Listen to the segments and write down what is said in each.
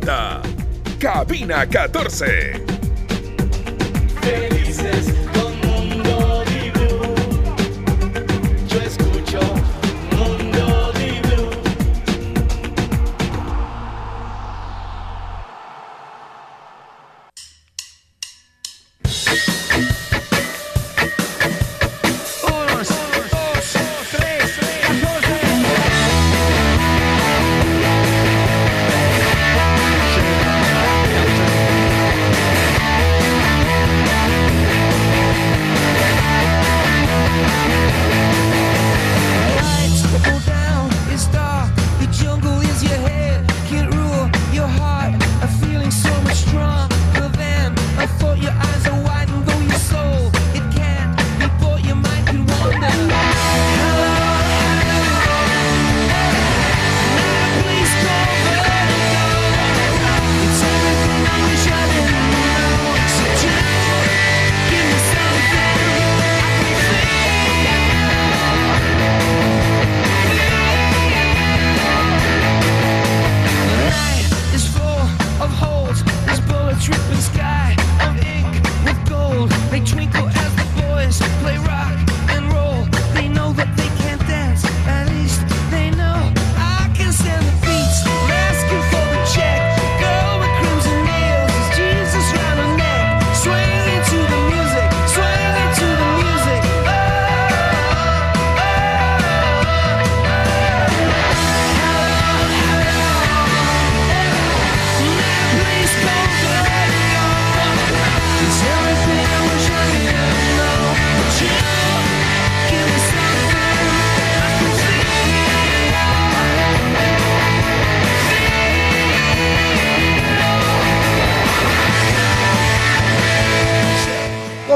presenta Cabina 14. Felices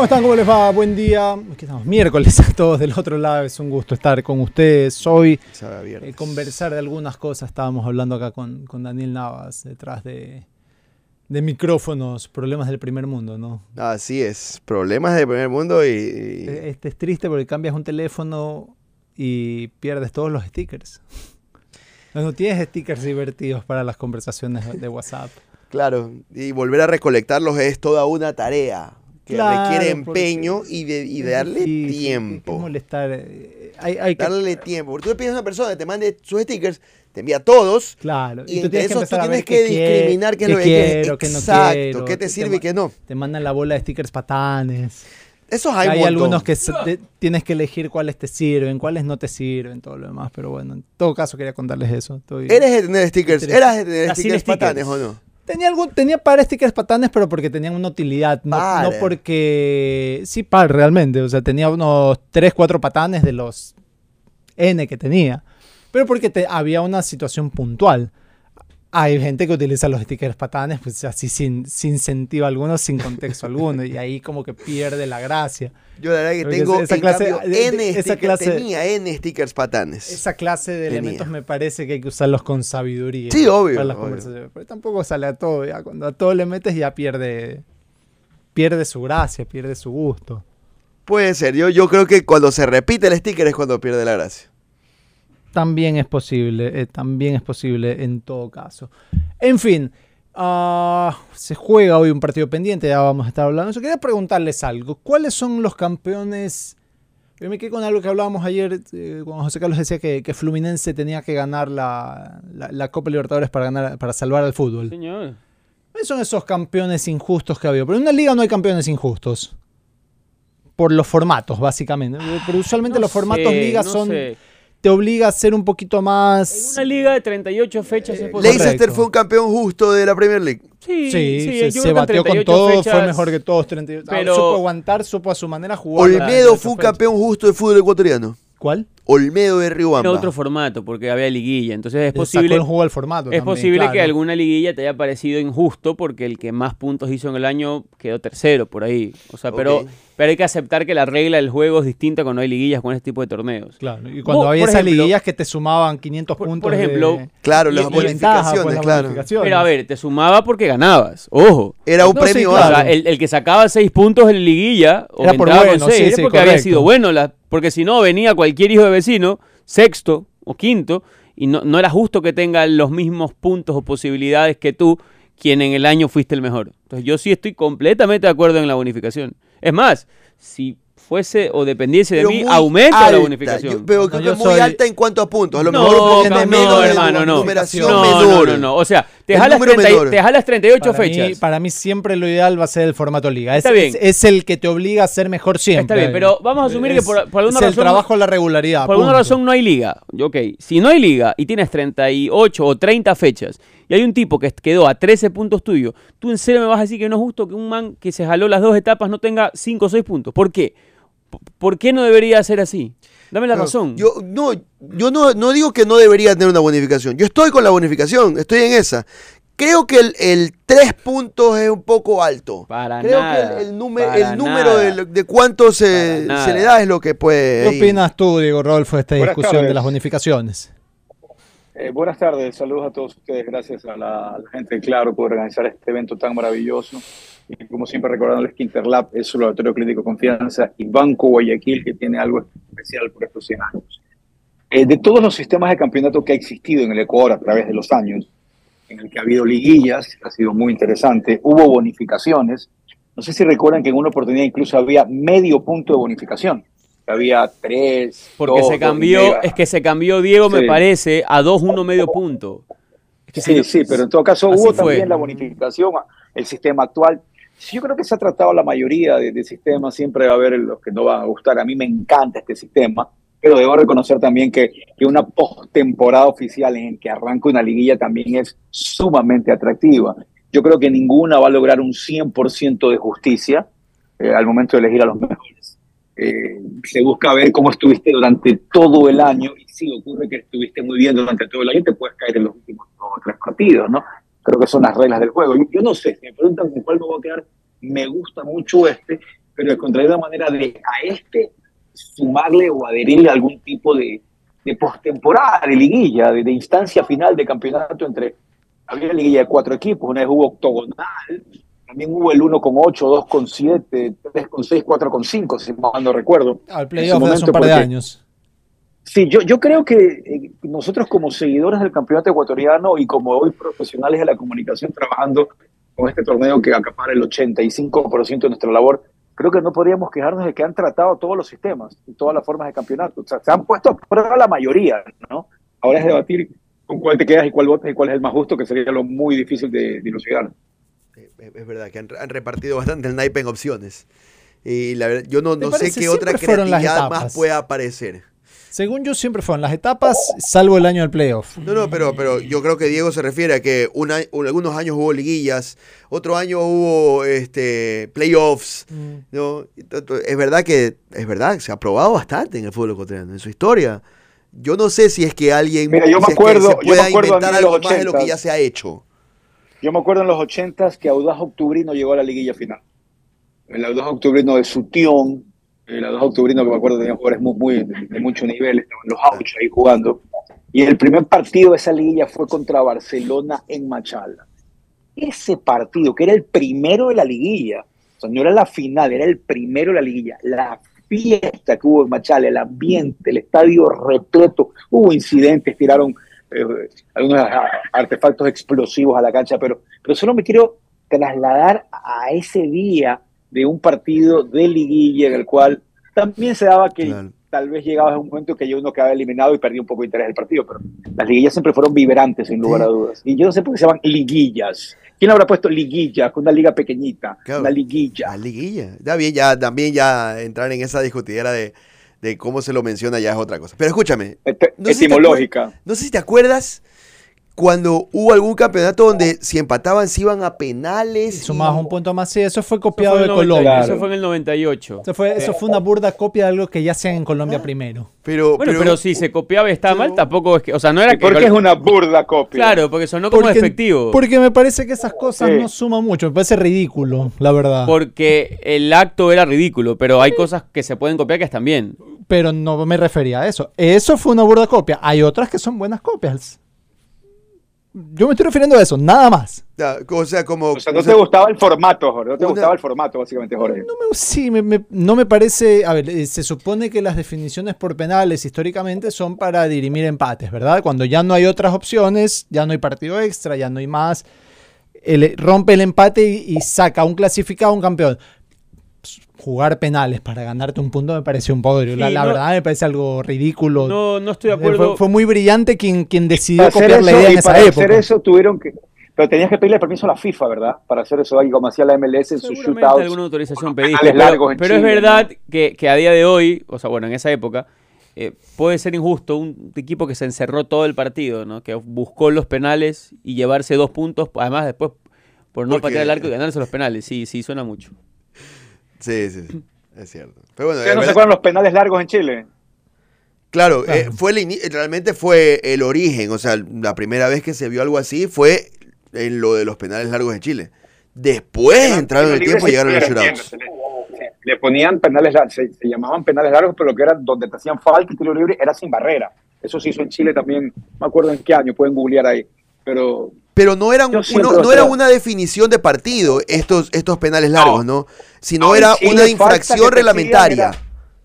¿Cómo están? ¿Cómo les va? Buen día. Aquí estamos miércoles a todos del otro lado. Es un gusto estar con ustedes hoy. eh, conversar de algunas cosas. Estábamos hablando acá con, con Daniel Navas detrás de, de micrófonos, problemas del primer mundo, ¿no? Así es, problemas de primer mundo y, y- Eh, Este es triste porque cambias un teléfono y pierdes todos los stickers. No tienes stickers divertidos para las conversaciones de WhatsApp. claro, y volver a recolectarlos es toda una tarea que Claro, requiere empeño y, de, y darle Es tiempo. molestar. eh, Hay, hay que, Darle tiempo. Porque tú le pides a una persona que te mande sus stickers, te envía todos. Claro. Y, tú entre tienes que esos tú empezar a tienes que discriminar qué es lo que quiero, no Exacto, quiero, qué te sirve y qué no. Te mandan la bola de stickers patanes. Esos Hay, hay, algunos que te- tienes que elegir cuáles te sirven, cuáles no te sirven, todo lo demás. Pero bueno, en todo caso quería contarles eso. Estoy- ¿Eres de tener stickers? ¿Eras de tener stickers stickers. patanes o no? Tenía, algún, tenía par stickers patanes, pero porque tenían una utilidad. No, no porque... Sí, par, realmente. O sea, tenía unos 3, 4 patanes de los N que tenía. Pero porque te- había una situación puntual. Hay gente que utiliza los stickers patanes, pues así sin, sin sentido alguno, sin contexto alguno. Y ahí como que pierde la gracia. Yo la verdad que Porque tengo esa en clase- cambio, N esa stickers, clase- tenía N stickers patanes. Esa clase de Tenía. elementos me parece que hay que usarlos con sabiduría. Sí, obvio, Para las obvio. conversaciones. Pero tampoco sale a todo. Ya. Cuando a todo le metes ya pierde, pierde su gracia, pierde su gusto. Puede ser, yo, yo creo que cuando se repite el sticker es cuando pierde la gracia. También es posible, eh, también es posible en todo caso. En fin, ah, se juega hoy un partido pendiente, ya vamos a estar hablando. eso. quería preguntarles algo. ¿Cuáles son los campeones? Yo me quedé con algo que hablábamos ayer, eh, cuando José Carlos decía que, que Fluminense tenía que ganar la, la- la Copa Libertadores para, ganar, para salvar al fútbol. Señor. ¿Cuáles son esos campeones injustos que ha habido? Pero en una liga no hay campeones injustos. Por los formatos, básicamente. Pero usualmente No los formatos ligas no son sé. Te obliga a ser un poquito En más. una liga de 38 fechas Eh, es posible. Correcto. Leicester fue un campeón justo de la Premier League. Sí, Sí, sí, se, yo se batió con 38 todo, fue fechas- mejor que todos. 38. Ah, Pero- supo aguantar, supo a su manera jugar. Olmedo 38 fue un fechas. campeón justo de fútbol ecuatoriano. ¿Cuál? Olmedo de Riobamba. Era otro formato porque había liguilla. Entonces es Sacó posible, el juego al formato. es también, posible que claro. alguna liguilla te haya parecido injusto porque el que más puntos hizo en el año quedó tercero por ahí. O sea, pero, Ok. pero hay que aceptar que la regla del juego es distinta cuando hay liguillas con este tipo de torneos. Claro, y cuando Vos, había por esas ejemplo- liguillas que te sumaban 500 Por- puntos. por ejemplo, de, Claro, las ventaja, bonificaciones, pues, claro. bonificaciones. Pero a ver, te sumaba porque ganabas. Ojo. Era un No, sí, premio O claro. sea, el, el que sacaba seis puntos en liguilla o Era que por bueno, con seis, sí, era sí, porque había sido bueno. La, porque si no, venía cualquier hijo de vecino, sexto o quinto, y no, no era justo que tenga los mismos puntos o posibilidades que tú quien en el año fuiste el mejor. Entonces yo sí estoy completamente de acuerdo en la bonificación. Es más, si fuese o dependiese de Pero mí, aumenta la bonificación. Yo- pero No, creo yo que es muy soy- alta en cuanto a puntos. A lo no, mejor no, menos de hermano, no. numeración no, menor. No, no, no. O sea, te El jalas, número 30 y- menor. te jalas 38 Para mí, fechas. para mí siempre lo ideal va a ser el formato liga. Es, Está bien. es- es el que te obliga a ser mejor siempre. Está bien, pero vamos a asumir que por- por alguna es el razón- trabajo, la regularidad. Por alguna punto. razón no hay liga. Ok, si no hay liga y tienes 38 o 30 fechas y hay un tipo que quedó a 13 puntos tuyos, tú en serio me vas a decir que no es justo que un man que se jaló las dos etapas no tenga 5 o 6 puntos. ¿Por qué? ¿Por qué no debería ser así? Dame la No, razón. Yo no, yo no, no digo que no debería tener una bonificación. Yo estoy con la bonificación, estoy en esa. Creo que el, el tres puntos es un poco alto. Para Creo nada, que el, el, el número de, de cuánto se, le da es lo que puede. ¿Qué opinas tú, Diego Rodolfo, de esta Buenas discusión de las bonificaciones? Eh, buenas tardes, saludos a todos ustedes. Gracias a la, a la gente de Claro por organizar este evento tan maravilloso. Y como siempre, recordándoles que Interlab es su laboratorio clínico confianza y Banco Guayaquil, que tiene algo especial por estos 100 años. Eh, de todos los sistemas de campeonato que ha existido en el Ecuador a través de los años, en el que ha habido liguillas, ha sido muy interesante, hubo bonificaciones. No sé si recuerdan que en una oportunidad incluso había medio punto de bonificación. Había tres. Porque dos, se cambió, es que se cambió Diego, me parece, a 2-1 medio punto. Es que si Sí, sí, pero en todo caso así hubo fue. también la bonificación, el sistema actual. Yo creo que se ha tratado la mayoría de, de sistemas, siempre va a haber los que no van a gustar. A mí me encanta este sistema, pero debo reconocer también que, que una postemporada oficial en que arranca una liguilla también es sumamente atractiva. Yo creo que ninguna va a lograr un 100% de justicia eh, al momento de elegir a los mejores. Eh, se busca ver cómo estuviste durante todo el año y si ocurre que estuviste muy bien durante todo el año, te puedes caer en los últimos dos o tres partidos, ¿no? Creo que son las reglas del juego. Yo, no sé, si me preguntan con cuál me voy a quedar, me gusta mucho este, pero encontraré una manera de a este sumarle o adherirle algún tipo de, de postemporada, de liguilla, de, de instancia final de campeonato entre. Había liguilla de cuatro equipos, una vez hubo octogonal, también hubo el 1 con 8, 2 con 7, 3 con 6, 4 con 5, si mal no recuerdo. Al playoff hace un par de años. Sí, yo, yo creo que eh, nosotros como seguidores del campeonato ecuatoriano y como hoy profesionales de la comunicación trabajando con este torneo que acapara el 85% de nuestra labor, creo que no podríamos quejarnos de que han tratado todos los sistemas y todas las formas de campeonato. O sea, se han puesto a prueba la mayoría, ¿no? Ahora es debatir con cuál te quedas y cuál votas y cuál es el más justo, que sería lo muy difícil de dilucidar. Eh, Es verdad que han, han repartido bastante el naipe en opciones. Y la verdad, yo no, ¿Te no sé qué otra creatividad más pueda aparecer. Según yo, siempre fueron las etapas, salvo el año del playoff. No, no, pero, pero yo creo que Diego se refiere a que un año- un- algunos años hubo liguillas, otro año hubo este playoffs. ¿no? Y tanto- Es verdad que es verdad, se ha probado bastante en el fútbol ecuatoriano, en su historia. Yo no sé si es que alguien Mira, yo me si es que acuerdo- se yo me pueda acuerdo inventar algo más de lo que 80s. ya se ha hecho. Yo me acuerdo en los 80s que Audaz Octubrino llegó a la liguilla final. El Audaz Octubrino de Sutión, el Audaz Octubrino que me acuerdo tenía jugadores muy, de mucho nivel, estaban los Auchos ahí jugando. Y el primer partido de esa liguilla fue contra Barcelona en Machala. Ese partido, que era el primero de la liguilla, o sea, no era la final, era el primero de la liguilla. La fiesta que hubo en Machala, el ambiente, el estadio repleto, hubo incidentes, tiraron eh, algunos a- artefactos explosivos a la cancha, pero, pero solo me quiero trasladar a ese día de un partido de liguilla en el cual también se daba que Claro. tal vez llegaba a un momento que ya uno quedaba eliminado y perdía un poco de interés del partido, pero las liguillas siempre fueron vibrantes, sin lugar Sí. a dudas. Y yo no sé por qué se llaman liguillas. ¿Quién habrá puesto liguilla? Una liga pequeñita, Claro. una liguilla. La liguilla. Ya bien, ya también ya entrar en esa discutidera de, de cómo se lo menciona ya es otra cosa. Pero escúchame, Ete- No sé si te etimológica. no sé si te acuerdas cuando hubo algún campeonato donde si empataban se iban a penales. y- Sumabas un punto más, sí, eso fue Eso copiado fue, de en el 90 Colombia. Claro. eso fue en el 98. Eso fue, eso fue una burda copia de algo que ya hacían en Colombia primero. Pero, Bueno, pero, si se copiaba y estaba mal, tampoco es que. O sea, no era ¿Y que. por qué es una burda copia? Claro, porque sonó como Porque- efectivo. Porque me parece que esas cosas Sí. no suman mucho, me parece ridículo, la verdad. Porque el acto era ridículo, pero hay cosas que se pueden copiar que están bien. Pero no me refería a eso. Eso fue una burda copia. Hay otras que son buenas copias. Yo me estoy refiriendo a eso, nada más. Ya, o sea, como. O sea, no o sea, te gustaba el formato, Jorge. No te Una- gustaba el formato, básicamente, Jorge. No me, sí, me- me- no me parece. A ver, eh, se supone que las definiciones por penales históricamente son para dirimir empates, ¿verdad? Cuando ya no hay otras opciones, ya no hay partido extra, ya no hay más. el- rompe el empate y, y saca un clasificado, un campeón. Jugar penales para ganarte un punto me pareció un podrio. la Sí, la no- verdad me parece algo ridículo. No, no estoy de fue, acuerdo. fue muy brillante quien, quien decidió copiar la eso, idea en esa para época. hacer eso tuvieron que... Pero tenías que pedirle permiso a la FIFA, ¿verdad? Para hacer eso ahí, como hacía la MLS en sus shootouts. alguna autorización pediste, pero, largos en pero es verdad que, que a día de hoy, o sea, bueno, en esa época, eh, puede ser injusto un equipo que se encerró todo el partido, ¿no? Que buscó los penales y llevarse dos puntos, además después por no Porque- patear el arco y ganarse los penales. Sí, sí, suena mucho. Sí, sí, sí. Es cierto. Pero bueno, ¿Ustedes es no se verdad- acuerdan los penales largos en Chile? Claro, Claro. eh, fue el ini- realmente fue el origen, o sea, la primera vez que se vio algo así fue en lo de los penales largos en Chile. Después entraron en el tiempo y llegaron los shootouts. Le, le ponían penales largos, se, se llamaban penales largos, pero lo que era donde te hacían falta y tiro libre era sin barrera. Eso se hizo en Chile también, no me acuerdo en qué año, pueden googlear ahí. Pero Pero no eran uno- no era una definición de partido estos, estos penales largos, ¿no? Sino No, era Chile una infracción reglamentaria.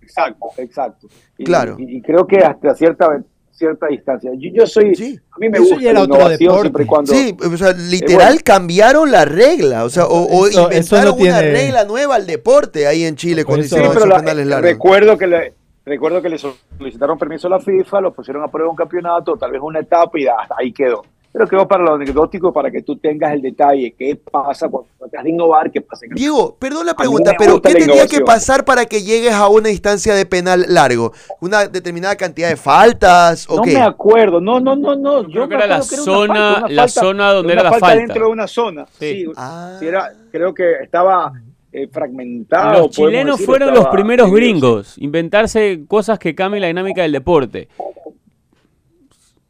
Exacto, exacto. Y, Claro. Y, y creo que hasta cierta cierta distancia. Yo, yo soy, Sí. a mí me Eso gusta ya era la otro innovación deporte. siempre y cuando Sí, o sea, literal bueno. cambiaron la regla, o sea, o, o Eso- eso inventaron no tiene- una regla nueva al deporte ahí en Chile cuando eso- Sí, hicieron pero esos la- penales largos. recuerdo que le recuerdo que le solicitaron permiso a la FIFA, lo pusieron a prueba un campeonato, tal vez una etapa y hasta ahí quedó. Pero quedó para lo anecdótico para que tú tengas el detalle, qué pasa cuando tratas de innovar, qué pasa en Diego, perdón la pregunta, pero ¿qué tenía que pasar para que llegues a una instancia de penal largo? ¿Una determinada cantidad de faltas o No qué? me acuerdo, no, no, no, no. Yo creo que era la zona- falta, la falta, zona donde era la falta. dentro de una zona. Sí. Sí, Ah. sí era, creo que estaba eh, fragmentado. Los chilenos decir, fueron los primeros gringos, inventarse cosas que cambien la dinámica del deporte.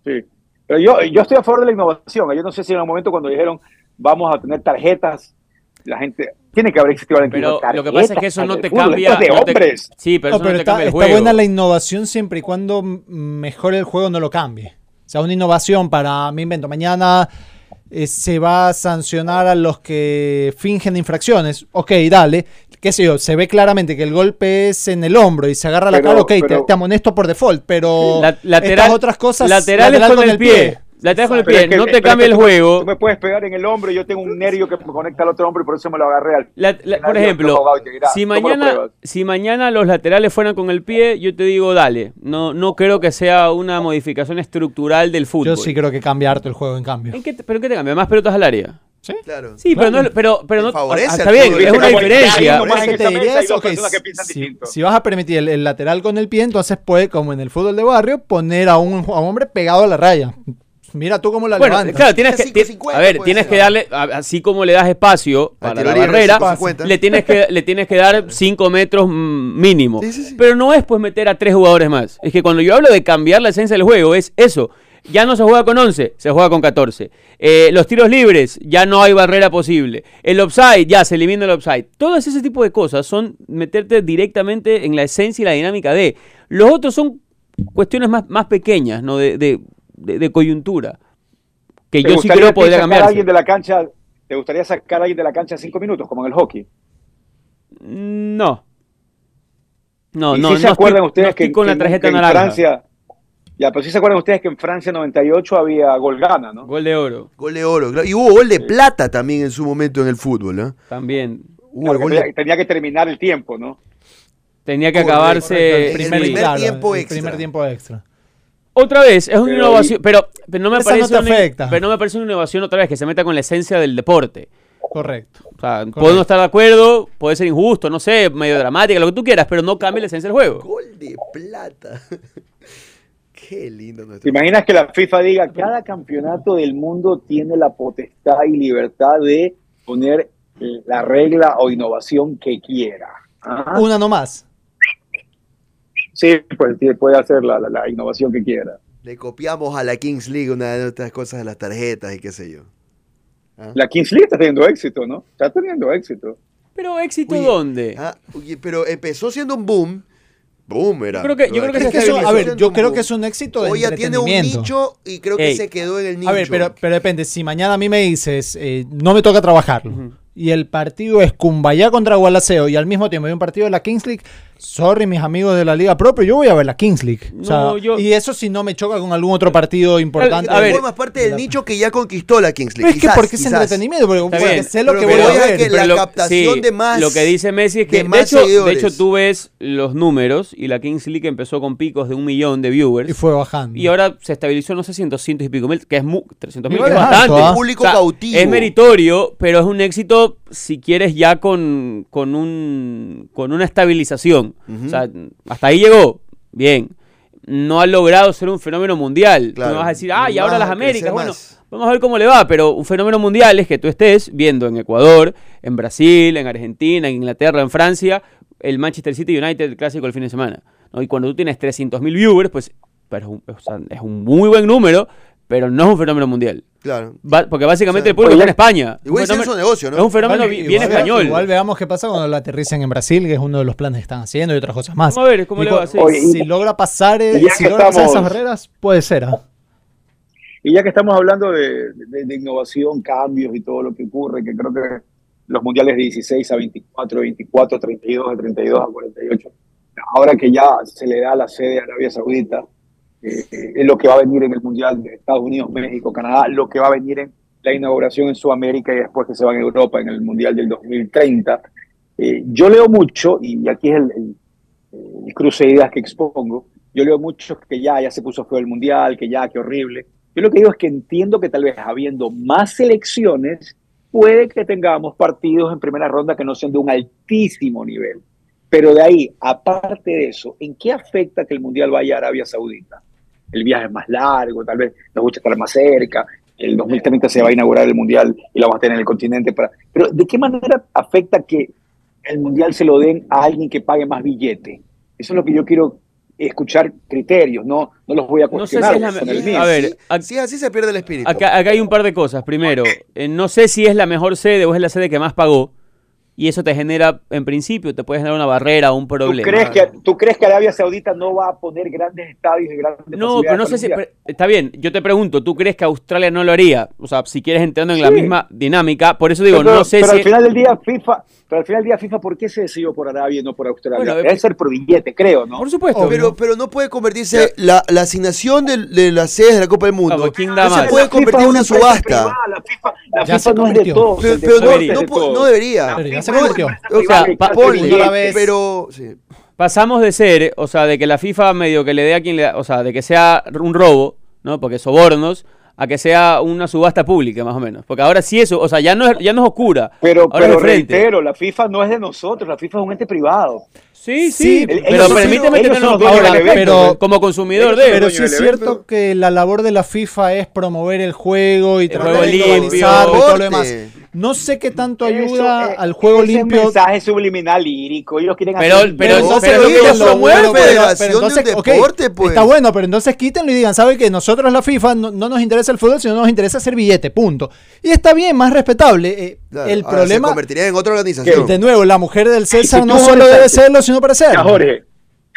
Sí. Pero yo, yo estoy a favor de la innovación. Yo no sé si en un momento cuando dijeron vamos a tener tarjetas, la gente tiene que haber existido Pero diga, lo que pasa es que "Tarjetas eso no te cambia. esto es de no te- hombres. sí, pero No, eso pero no te está, cambia el está buena la innovación siempre y cuando m- mejore el juego no lo cambie. O sea, una innovación para, me invento, mañana eh, se va a sancionar a los que fingen infracciones. Ok, dale. Qué sé yo, se ve claramente que el golpe es en el hombro y se agarra la Pero- cara, ok, te- pero- te, amonesto por default, pero La- lateral- estas otras cosas... laterales lateral con, el pie. Lateral con el pie. es que- no te cambia el tú- juego. Tú me puedes pegar en el hombro y yo tengo un nervio que me conecta al otro hombro y por eso me lo agarré al La- por ejemplo, te dirá, si ¿cómo lo mañana, si mañana los laterales fueran con el pie, yo te digo, dale. No, no creo que sea una modificación estructural del fútbol. Yo sí creo que cambia harto el juego en cambio. ¿En qué te- ¿Pero en qué te cambia? ¿Más pelotas al área? Claro. Sí, Claro. pero no, pero, pero no Favorece está bien, es una diferencia. si, distinto. si vas a permitir el, el lateral con el pie, entonces puede, como en el fútbol de barrio, poner a un, a un hombre pegado a la raya. Mira tú cómo la Bueno, levantas. claro, tienes que, 5-50 ti- a ver, tienes ser, que darle, así como le das espacio para la barrera, 5-50. le tienes que, le tienes que dar 5 metros mínimo. Sí, sí, sí. Pero no es pues meter a tres jugadores más. Es que cuando yo hablo de cambiar la esencia del juego, es eso. Ya no se juega con 11, se juega con 14. Eh, los tiros libres, ya no hay barrera posible. El offside, ya se elimina el offside. Todo ese tipo de cosas son meterte directamente en la esencia y la dinámica de. Los otros son cuestiones más, más pequeñas, ¿no? De, de- de- de coyuntura. Que ¿Te yo sí creo podría cambiarse. alguien de la cancha? ¿Te gustaría sacar a alguien de la cancha cinco minutos, como en el hockey? No. No, ¿Y no, si no se acuerdan estoy, ustedes no que, con que- la tarjeta que en naranja. Francia, ya, pero sí se acuerdan ustedes que en Francia 98 había gol gana, ¿no? Gol de oro, Gol de oro. claro. Y hubo gol de plata también en su momento en el fútbol, ¿eh? también. Hubo Claro, gol tenía, de- tenía que terminar el tiempo, ¿no? Tenía que Correcto, acabarse. el primer, sí. primer tiempo el extra. primer tiempo extra. Otra vez, es una Pero innovación, pero, pero no me Esa parece una, afecta. pero no me parece una innovación otra vez que se meta con la esencia del deporte. Correcto. O sea, puedo no estar de acuerdo, puede ser injusto, no sé, medio dramática, lo que tú quieras, pero no cambie la esencia del juego. Gol de plata. Qué lindo ¿Te nuestro. imaginas que la FIFA diga, cada campeonato del mundo tiene la potestad y libertad de poner la regla o innovación que quiera? Ajá. Una nomás. Sí, pues puede hacer la, la- la innovación que quiera. Le copiamos a la Kings League una de estas cosas de las tarjetas y qué sé yo. ¿Ah? La Kings League está teniendo éxito, ¿no? Está teniendo éxito. Pero éxito Oye, dónde? Ah, oye, pero empezó siendo un boom. Boom era. Yo creo que- yo creo que Es se que eso- estabilizó a ver, siendo yo un creo boom. que es un éxito de Hoy ya tiene un nicho y creo que Ey. se quedó en el nicho. A ver, pero, pero depende. Si mañana a mí me dices, eh, no me toca trabajarlo, y el partido es Cumbayá contra Gualaceo, y al mismo tiempo hay un partido de la Kings League, Sorry, mis amigos de la Liga Pro, pero yo voy a ver la Kings League. O sea, No, yo- Y eso si no me choca con algún otro partido importante. A ver, formas parte del nicho que ya conquistó la Kings Pero League. es que quizás, porque es quizás. entretenimiento, porque, porque bien, sé lo pero que me voy a ver. que Pero la lo- captación sí, de más- Lo que dice Messi es que, de de, hecho, de hecho, tú ves los números y la Kings League empezó con picos de un millón de viewers. Y fue bajando. Y ahora se estabilizó, no sé si en 200 y pico mil, que es mu 300 mil, que es es bastante. ¿ah? Público cautivo. Es meritorio, pero es un éxito si quieres ya con, con, un, con una estabilización. O sea, hasta ahí llegó, bien. No ha logrado ser un fenómeno mundial. Tú Claro. me vas a decir, ah, y ahora las Américas, bueno, más. vamos a ver cómo le va, pero un fenómeno mundial es que tú estés viendo en Ecuador, en Brasil, en Argentina, en Inglaterra, en Francia, el Manchester City United el clásico el fin de semana. ¿no? Y cuando tú tienes 300.000 viewers, pues pero es, un, o sea, es un muy buen número, pero no es un fenómeno mundial. Claro. Va- porque básicamente O sea, el público está en España. igual Un fenómeno- su negocio, ¿no? Es un fenómeno Igual- bien igual- español. Igual veamos qué pasa cuando la aterricen en Brasil, que es uno de los planes que están haciendo y otras cosas más. Vamos a ver cómo Y le cu- va. sí. Oye, Si logra pasar, eh, si logra pasar esas barreras, puede ser. ¿ah? Y ya que estamos hablando de, de- de innovación, cambios y todo lo que ocurre, que creo que los mundiales de 16 a 24, 24, 32, de 32 a 48, ahora que ya se le da la sede a Arabia Saudita, eh, lo que va a venir en el mundial de Estados Unidos, México, Canadá, lo que va a venir en la inauguración en Sudamérica y después que se va en Europa en el mundial del 2030. Eh, yo leo mucho, y aquí es el, cruce de ideas que expongo, yo leo mucho que ya, ya se puso feo el mundial, que ya, qué horrible. Yo lo que digo es que entiendo que tal vez habiendo más selecciones, puede que tengamos partidos en primera ronda que no sean de un altísimo nivel. Pero de ahí, aparte de eso, ¿en qué afecta que el mundial vaya a Arabia Saudita? El viaje es más largo, tal vez nos gusta estar más cerca, el 2030 se va a inaugurar el mundial y lo vamos a tener en el continente. Para... Pero ¿de qué manera afecta que el mundial se lo den a alguien que pague más billete? Eso es lo que yo quiero escuchar criterios, no, no los voy a No sé cuestionar. si es la. A ver, ac- sí, así se pierde el espíritu. Acá, acá hay un par de cosas. Primero, eh, no sé si es la mejor sede o es la sede que más pagó. Y eso te genera, en principio, te puede generar una barrera un ¿Tú problema. crees, que, ¿Tú crees que Arabia Saudita no va a poner grandes estadios y grandes No, pero no sé si. pero- está bien, yo te pregunto, ¿tú crees que Australia no lo haría? O sea, si quieres entrando en la Sí. misma dinámica, por eso digo, pero, no sé pero si. al final del día FIFA, pero al final del día FIFA, ¿por qué se decidió por Arabia y no por Australia? Bueno, Debe eh, ser por billete, creo, ¿no? Por supuesto. Obvio. Pero, pero no puede convertirse la, la asignación de, de las sedes de la Copa del Mundo. Claro, ¿quién da no se puede La convertir en una subasta. privada, La FIFA, la Ya FIFA se no es de todos. Pero, no, no de po- todos. no debería. Ya se convirtió. O sea, pa- Ponle, billetes. una vez- pero sí. Pasamos de ser, o sea, de que la FIFA medio que le dé a quien le da, o sea, de que sea un robo, ¿no? Porque sobornos, a que sea una subasta pública, más o menos. Porque ahora sí eso, o sea, ya no es, ya no es oscura. Pero, pero reitero, la FIFA no es de nosotros, la FIFA es un ente privado. Sí, Sí, sí, ellos pero son- permíteme ellos que no Ahora, evento, pero- pues. como consumidor Ellos de Pero sí es cierto evento. que la labor de la FIFA es promover el juego y El tratar juego de limpio, y todo lo demás. No sé qué tanto Eso, ayuda eh, al juego ese limpio. Es un mensaje subliminal lírico. Ellos quieren Pero- hacer pero- entonces pero- quítenlo, lo promueve bueno, la Federación de entonces, ok, Deporte, pues. Está bueno, pero entonces quítenlo y digan, ¿sabe que Nosotros la FIFA no, no nos interesa el fútbol, sino nos interesa hacer billete, punto. Y está bien, más respetable. Eh, Claro, el ahora problema, Se convertiría en otra organización. de nuevo, la mujer del César si no solo debe serlo, sino para ser. Ya, Jorge,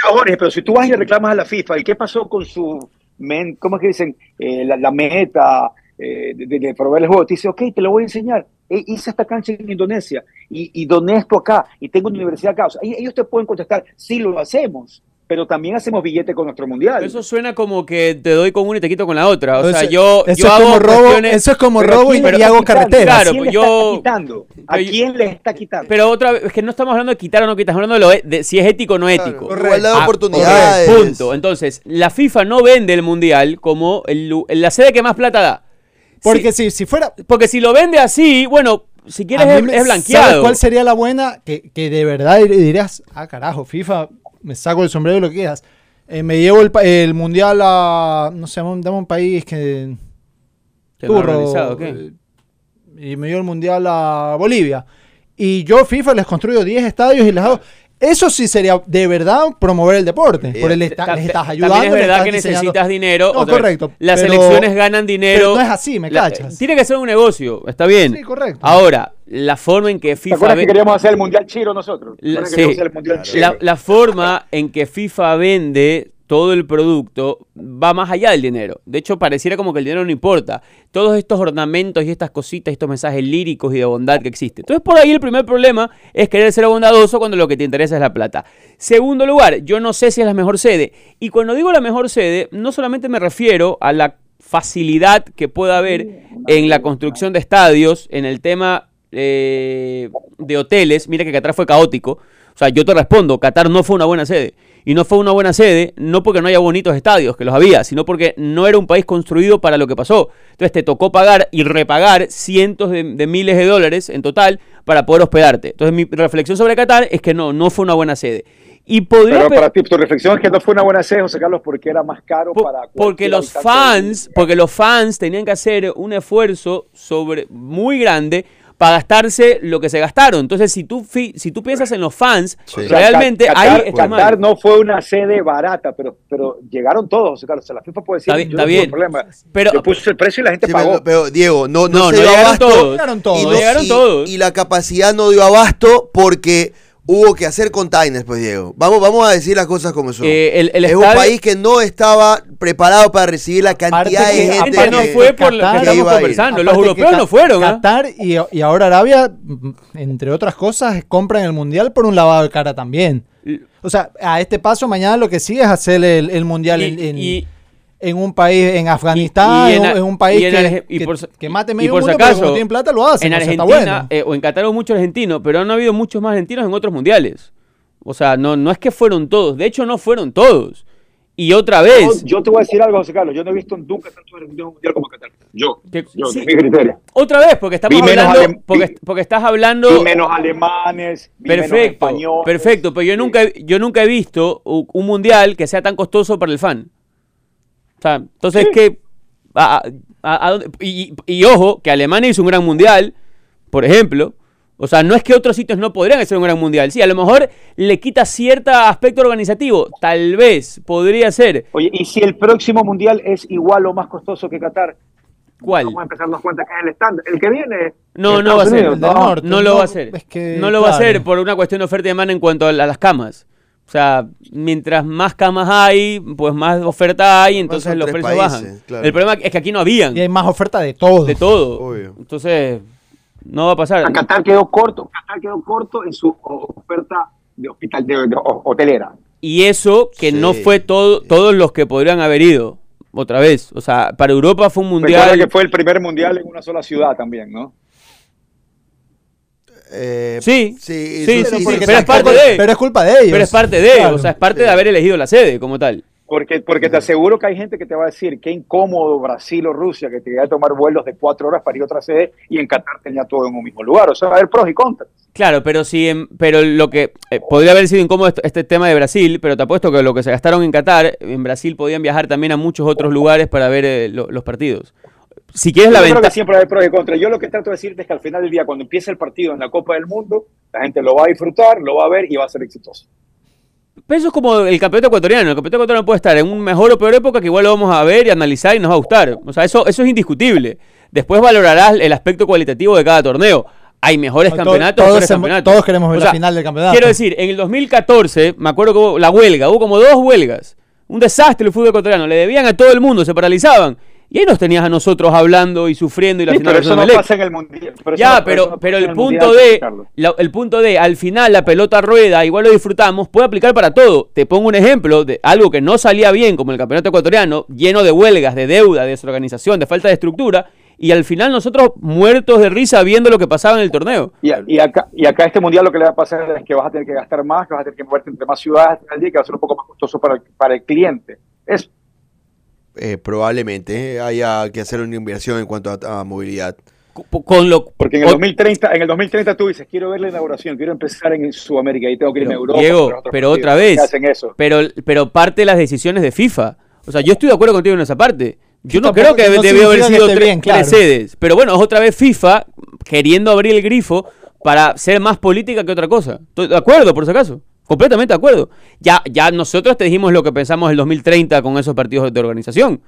ya, Jorge, pero si tú vas y le reclamas a la FIFA, ¿y qué pasó con su, men- ¿cómo es que dicen? Eh, la, la meta eh, de, de proveer el juego. Te dice, ok, te lo voy a enseñar. E- hice esta cancha en Indonesia y, y doné esto acá y tengo una universidad acá. O sea, ellos ellos te pueden contestar, sí lo hacemos, pero también hacemos billete con nuestro mundial. Eso suena como que te doy con una y te quito con la otra. O sea, Eso- yo, eso yo es hago como robo, cuestiones- eso es como Pero ¿a robo y, le y hago carreteras. Claro, ¿A quién pues le yo- está quitando? ¿A quién le está quitando? Pero otra vez, es que no estamos hablando de quitar o no quitar, estamos hablando de, lo e- de si es ético o no Claro, ético. igualdad de Ah, oportunidades. punto. Entonces, la FIFA no vende el mundial como el la sede que más plata da. Porque si, si fuera... porque si lo vende así, bueno, si quieres es, es ¿sabes blanqueado. cuál sería la buena? Que, que de verdad dir- dirías, ah, carajo, FIFA, me saco el sombrero y lo que quieras. Eh, me llevo el, el mundial a, no sé, dame un- país que... Turro, eh, Y me llevo el mundial a Bolivia. Y yo, FIFA, les construyo 10 estadios y les hago... Eso sí sería de verdad promover el deporte. Por el les estás ayudando. También es verdad que diseñando- necesitas dinero. No, vez, correcto, Las pero- elecciones ganan dinero. pero no es así, me La- cachas. Tiene que ser un negocio, está bien. Sí, correcto. Ahora, la forma en que ¿Te FIFA acuerdas ve- que queríamos hacer el mundial chino nosotros? ¿Te La- acuerdas que sí. queríamos hacer el mundial la forma en que FIFA vende todo el producto va más allá del dinero. De hecho, pareciera como que el dinero no importa. Todos estos ornamentos y estas cositas, estos mensajes líricos y de bondad que existen. Entonces, por ahí el primer problema es querer ser bondadoso cuando lo que te interesa es la plata. Segundo lugar, yo no sé si es la mejor sede. Y cuando digo la mejor sede, no solamente me refiero a la facilidad que pueda haber en la construcción de estadios, en el tema eh, de hoteles. Mira que Qatar fue caótico. O sea, yo te respondo, Qatar no fue una buena sede. Y no fue una buena sede, no porque no haya bonitos estadios, que los había, sino porque no era un país construido para lo que pasó. Entonces te tocó pagar y repagar cientos de, de miles de dólares en total para poder hospedarte. Entonces mi reflexión sobre Qatar es que no, no fue una buena sede. Y podría Pero pe- para ti, tu reflexión es que no fue una buena sede, José Carlos, porque era más caro para porque los fans, porque los fans tenían que hacer un esfuerzo sobre muy grande para gastarse lo que se gastaron. Entonces, si tú fi- si tú piensas en los fans, Sí. O sea, realmente Qatar, ahí está Qatar mal. no fue una sede barata, pero, pero llegaron todos, José Carlos. O sea, la FIFA puede decir, Está bien, yo está no tuve bien. problema. Pero- Yo puse el precio y la gente Sí, pagó. pero, pero, Diego, no, no, No, se no dio llegaron abasto. todos. Llegaron Y, todos. no- llegaron y- todos. y la capacidad no dio abasto porque hubo que hacer containers, pues Diego. Vamos, vamos a decir las cosas como son. Eh, el- el es un país que no estaba preparado para recibir la cantidad de que- gente. No que- fue por lo que Qatar- estamos conversando. Los europeos no fueron. ¿ah? Qatar y, y ahora Arabia, entre otras cosas, compran el mundial por un lavado de cara también. O sea, a este paso mañana lo que sigue es hacer el, el mundial Y- en, en- y- en un país, en Afganistán, y en, en un- a- en un país y en que, y que- por si- que mate y medio si mundo, pero tienen plata lo hacen. en o sea, está Argentina bueno. eh, o en Qatar hubo muchos argentinos, pero han habido muchos más argentinos en otros mundiales. O sea, no, no es que fueron todos, de hecho no fueron todos. Y otra vez, yo te voy a decir algo, José Carlos. Yo no he visto nunca tantos argentinos en un mundial como Qatar. Yo, Que- yo, sí. mi criterio. otra vez, porque estamos Vi hablando, porque, vi- porque estás hablando... Vi menos alemanes, vi menos Perfecto, españoles. perfecto, pero yo nunca, he- yo nunca he visto un mundial que sea tan costoso para el fan. O sea, entonces que a- a- a- a dónde- y, y ojo, que Alemania hizo un gran mundial, por ejemplo. O sea, no es que otros sitios no podrían hacer un gran mundial. Sí, a lo mejor le quita cierto aspecto organizativo. Tal vez podría ser. Oye, y si el próximo mundial es igual o más costoso que Qatar, ¿Cuál? vamos a empezar a darnos cuenta que es el estándar. El que viene. No, no va a ser. ¿no? No lo va a hacer. no lo va a hacer por una cuestión de oferta y demanda en cuanto a las camas. O sea, mientras más camas hay, pues más oferta hay, entonces los precios países, bajan. claro. El problema es que aquí no habían Y hay más oferta de todo. de todo. Obvio. Entonces, no va a pasar. A Qatar quedó corto. Qatar quedó corto en su oferta de hospital de, hotelera. Y eso que Sí. no fue todo, todos los que podrían haber ido. Otra vez. O sea, para Europa fue un Recuerda mundial. que fue el primer mundial en una sola ciudad también, ¿no? Eh, Sí, sí, sí, sí, porque pero es tampoco- parte de- Pero es culpa de ellos. Pero es parte de, Claro. o sea, es parte Sí. de haber elegido la sede como tal. Porque, porque te aseguro que hay gente que te va a decir qué incómodo Brasil o Rusia que te iba a tomar vuelos de cuatro horas para ir a otra sede y en Qatar tenía todo en un mismo lugar. O sea, va a haber pros y contras. Claro, pero sí, pero lo que eh, podría haber sido incómodo esto- este tema de Brasil, pero te apuesto que lo que se gastaron en Qatar, en Brasil podían viajar también a muchos otros lugares para ver eh, lo- los partidos. Si quieres la Yo creo que ventaja, siempre haber pros y contras. Yo lo que trato de decirte es que al final del día, cuando empiece el partido en la Copa del Mundo, la gente lo va a disfrutar, lo va a ver y va a ser exitoso. pero eso es como el campeonato ecuatoriano. El campeonato ecuatoriano puede estar en un mejor o peor época que igual lo vamos a ver y analizar y nos va a gustar. O sea, eso, eso es indiscutible. Después valorarás el aspecto cualitativo de cada torneo. Hay mejores No, campeonatos, todos mejores campeonatos. todos queremos ver O la final del campeonato. Quiero decir, en el 2014, me acuerdo que hubo la huelga, hubo como dos huelgas. Un desastre el fútbol ecuatoriano. Le debían a todo el mundo, se paralizaban. Y ahí nos tenías a nosotros hablando y sufriendo y la Sí, final pero de eso no pasa en el Mundial. Pero eso Ya, no- pero, eso pero el punto Mundial, de la- el punto de al final la pelota rueda, igual lo disfrutamos, puede aplicar para todo. Te pongo un ejemplo de algo que no salía bien, como el campeonato ecuatoriano, lleno de huelgas, de deuda, de desorganización, de falta de estructura, y al final nosotros muertos de risa viendo lo que pasaba en el torneo. Y, a- y acá, y acá este mundial lo que le va a pasar es que vas a tener que gastar más, que vas a tener que moverte entre más ciudades al día, que va a ser un poco más costoso para el, para el cliente. Es, Eh, probablemente haya que hacer una inversión en cuanto a, a movilidad. Con- lo porque en el, con- 2030, en el 2030 tú dices, quiero ver la inauguración, quiero empezar en Sudamérica y tengo que ir a Europa. Diego, pero partidos. otra vez. ¿Qué hacen eso? pero, pero parte de las decisiones de FIFA. O sea, yo estoy de acuerdo contigo en esa parte. Yo no creo que no debió haber sido esté tre- bien, claro. tres sedes. Pero bueno, es otra vez FIFA queriendo abrir el grifo para ser más política que otra cosa. Estoy de acuerdo, por si acaso. Completamente de acuerdo. Ya, ya nosotros te dijimos lo que pensamos el 2030 con esos partidos de organización.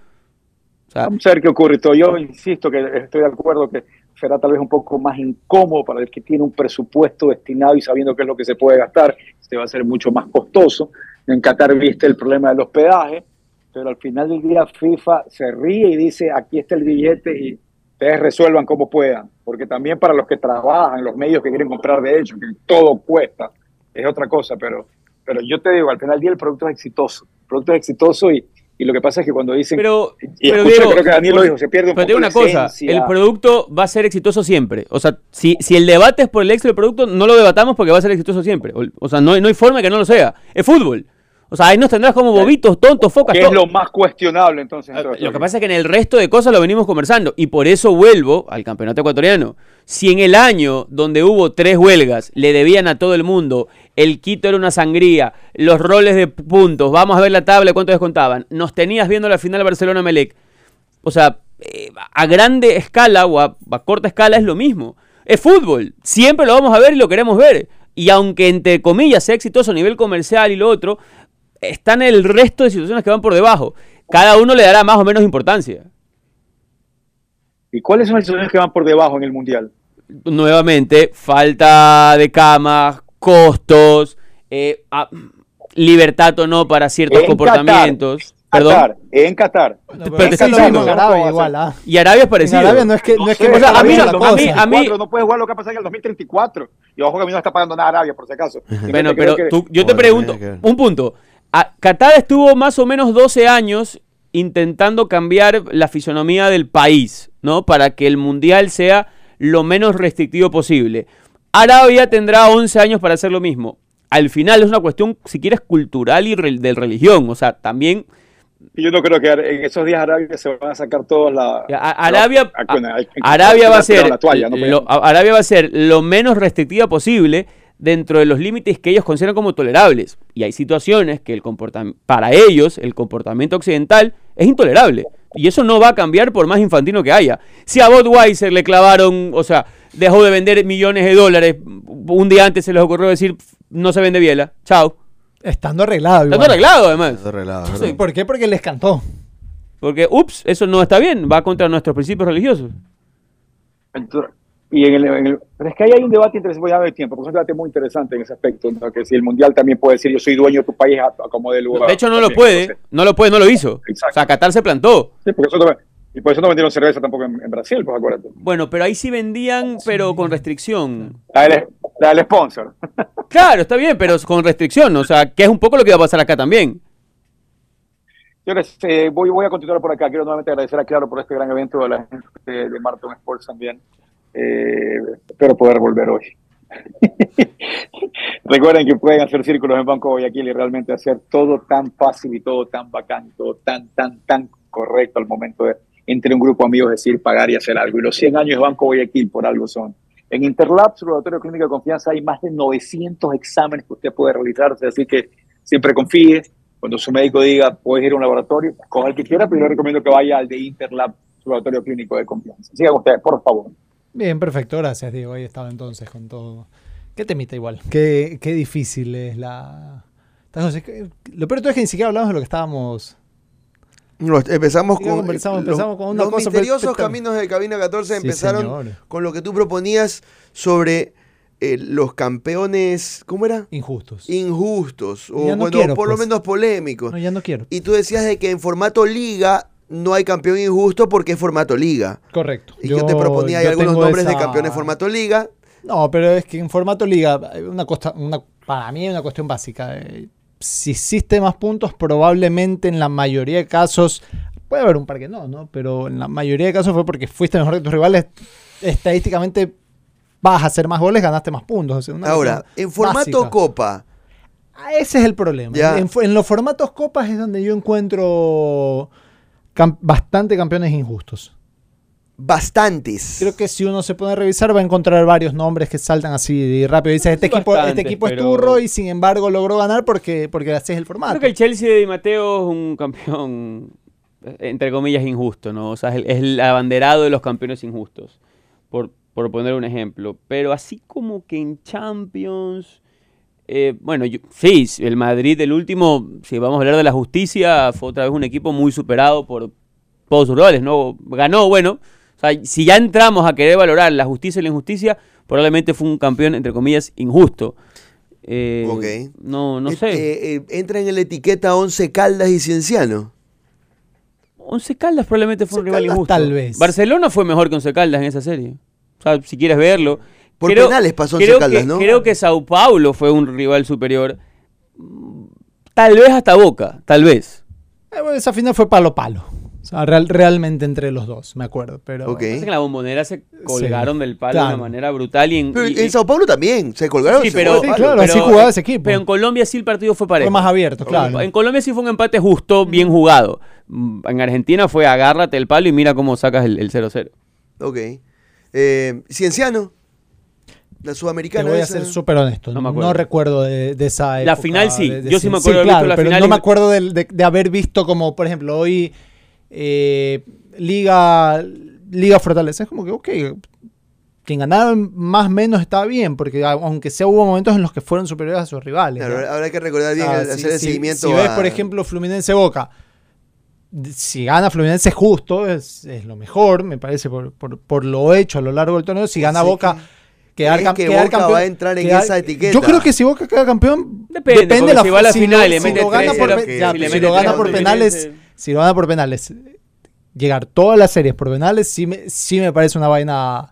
Vamos a ver qué ocurre. Yo insisto que estoy de acuerdo que será tal vez un poco más incómodo para el que tiene un presupuesto destinado y sabiendo qué es lo que se puede gastar. Este va a ser mucho más costoso. En Qatar viste el problema del hospedaje, pero al final del día FIFA se ríe y dice, aquí está el billete y ustedes resuelvan como puedan, porque también para los que trabajan, los medios que quieren comprar de hecho, que todo cuesta, es otra cosa, pero, pero yo te digo, al final del día el producto es exitoso, el producto es exitoso y, y lo que pasa es que cuando dicen, Pero, y pero escucho, Diego, creo que Daniel lo dijo, se pierde un Pero poco digo una cosa, esencia. el producto va a ser exitoso siempre. O sea, si, si el debate es por el éxito del producto, no lo debatamos porque va a ser exitoso siempre. O, o sea, no, hay- no hay forma de que no lo sea. Es fútbol. O sea, ahí nos tendrás como bobitos, tontos, focas. que es lo más cuestionable entonces. Ah, Lo que pasa es que en el resto de cosas lo venimos conversando y por eso vuelvo al campeonato ecuatoriano. Si en el año donde hubo tres huelgas le debían a todo el mundo, el Quito era una sangría, los roles de puntos, vamos a ver la tabla, cuánto descontaban, nos tenías viendo la final Barcelona-Melec. O sea, eh, a grande escala o a, a corta escala es lo mismo. Es fútbol, siempre lo vamos a ver y lo queremos ver. Y aunque entre comillas sea exitoso a nivel comercial y lo otro, están el resto de situaciones que van por debajo. Cada uno le dará más o menos importancia. ¿Y cuáles son las situaciones que van por debajo en el Mundial? Nuevamente, falta de camas, costos, eh, libertad o no para ciertos En comportamientos. Perdón. Qatar, en Qatar. Bueno, Pero en Arabia igual, ¿ah? Y Arabia es En parecido. Arabia no es que no, es que sé, o sea, a mí- a mí- a mí- 2034 no puede jugar lo que ha pasado en el 2034. Y ojo que a mí no está pagando nada Arabia, por si acaso. Bueno, pero que- tú- yo te pregunto, un punto. A- Qatar estuvo más o menos 12 años intentando cambiar la fisonomía del país, ¿no? Para que el mundial sea lo menos restrictivo posible. Arabia tendrá 11 años para hacer lo mismo. Al final es una cuestión, si quieres, cultural y re- de religión. O sea, también Yo no creo que en esos días Arabia se van a sacar todas las. A- Arabia, Ah, Arabia va a ser la toalla, no lo, Arabia va a ser lo menos restrictiva posible dentro de los límites que ellos consideran como tolerables. Y hay situaciones que el para ellos, el comportamiento occidental es intolerable. Y eso no va a cambiar por más infantino que haya. Si a Budweiser le clavaron, o sea, dejó de vender millones de dólares, un día antes se les ocurrió decir, no se vende biela, chao. Estando arreglado igual. todo arreglado además. Está arreglado. ¿Por qué? Porque les cantó. Porque, ups, eso no está bien, va contra nuestros principios religiosos. Entonces, y en el, en el- pero es que ahí hay un debate interesante, voy a ver tiempo, porque es un debate muy interesante en ese aspecto, ¿no? que si el mundial también puede decir yo soy dueño de tu país a, a como de lugar. De hecho, no lo puede, entonces, no lo puede, no lo hizo. Exacto. O sea, Qatar se plantó. sí, porque eso y por eso no vendieron cerveza tampoco en, en Brasil, pues acuérdate. Bueno, pero ahí sí vendían, pero con restricción. La del, la del sponsor. Claro, está bien, pero con restricción. O sea, que es un poco lo que va a pasar acá también. Señores, eh, voy, voy a continuar por acá. Quiero nuevamente agradecer a Claro por este gran evento de la gente de Marathon Sports también. Eh, espero poder volver hoy. Recuerden que pueden hacer círculos en Banco Guayaquil y realmente hacer todo tan fácil y todo tan bacán, todo tan, tan, tan correcto al momento de entre un grupo de amigos decir pagar y hacer algo. Y los 100 años de Banco Guayaquil por algo son. En Interlab, su laboratorio clínico de confianza, hay más de 900 exámenes que usted puede realizarse, así que siempre confíe. Cuando su médico diga, puedes ir a un laboratorio, con el que quiera, pero yo recomiendo que vaya al de Interlab, laboratorio clínico de confianza. Sigan ustedes, por favor. Bien, perfecto. Gracias, Diego. Ahí estaba entonces con todo. ¿Qué temita igual? Qué, qué difícil es la... Lo peor de todo es que ni siquiera hablamos de lo que estábamos... No, empezamos Sí, con, conversamos- los- empezamos con una los cosa misteriosos perfecta. caminos de Cabina 14 Sí, empezaron señor. con lo que tú proponías sobre eh, los campeones, ¿cómo era? Injustos. Injustos, o no bueno, quiero, por lo pues. menos polémicos. No, ya no quiero. Y tú decías de que en formato liga no hay campeón injusto porque es formato liga. Correcto. Y yo, te proponía yo algunos nombres de campeones formato liga. No, pero es que en formato liga, hay una costa, una, para mí hay una cuestión básica. eh, Si hiciste más puntos, probablemente en la mayoría de casos, puede haber un par que no, ¿no? Pero en la mayoría de casos fue porque fuiste mejor que tus rivales. Estadísticamente vas a hacer más goles, ganaste más puntos. o sea, una Ahora, en formato básica. copa, Ah, Ese es el problema. En, en los formatos copas es donde yo encuentro cam- bastante campeones injustos. bastantes. Creo que si uno se pone a revisar va a encontrar varios nombres que saltan así de rápido. Dices, este Sí, equipo, este equipo es turro y sin embargo logró ganar porque, porque así es el formato. Creo que el Chelsea de Di Matteo es un campeón, entre comillas, injusto, ¿no? O sea, es el, es el abanderado de los campeones injustos, por, por poner un ejemplo. Pero así como que en Champions, eh, bueno, yo- sí, el Madrid, el último, si vamos a hablar de la justicia, fue otra vez un equipo muy superado por todos sus rivales, ¿no? Ganó, bueno. O sea, si ya entramos a querer valorar la justicia y la injusticia, probablemente fue un campeón, entre comillas, injusto. Eh, Ok. No, no sé. eh, eh, entra en la etiqueta Once Caldas y Cienciano. Once Caldas probablemente fue un rival Caldas, injusto. tal vez. Barcelona fue mejor que Once Caldas en esa serie. O sea, si quieres verlo. Por penales pasó Once creo Caldas, que, ¿no? Creo que Sao Paulo fue un rival superior. Tal vez hasta Boca, tal vez. Eh, bueno, esa final fue palo palo. O sea, real- realmente entre los dos, me acuerdo. Pero Ok. Pasa que en la bombonera se colgaron del palo de una manera brutal y en, Pero y- en Sao Paulo también. Se colgaron. Sí, pero. Sí, claro, así jugaba ese equipo. Pero en Colombia sí el partido fue parejo. fue más abierto, claro. En Colombia sí fue un empate justo, bien jugado. Mm, En Argentina fue agárrate el palo y mira cómo sacas el el 0-0. Ok. Eh, Cienciano. La Te sudamericana. voy a esa. ser súper honesto. No me No, acuerdo. recuerdo de, de esa época. La final sí. de- de Yo sí me acuerdo de visto la pero final no y- me acuerdo de, de- de haber visto como, por ejemplo, hoy eh, Liga, Liga Fortaleza. Es como que, ok, quien ganaba más o menos estaba bien, porque aunque sea hubo momentos en los que fueron superiores a sus rivales. Claro, ¿ya? habrá que recordar bien, Ah, si- hacer el si- seguimiento. Si ves, a- por ejemplo, Fluminense Boca, si gana Fluminense justo, es, es lo mejor, me parece, por, por- por lo hecho a lo largo del torneo. Si gana Sí, Boca, quedar, ¿crees cam- que quedar Boca campeón. va a entrar en quedar- esa etiqueta? Yo creo que si Boca queda campeón, Depende, porque si va a la si final lo- si lo gana por, que- ya, si si lo gana penales, si lo gana por penales, llegar todas las series por penales, sí me, sí me parece una vaina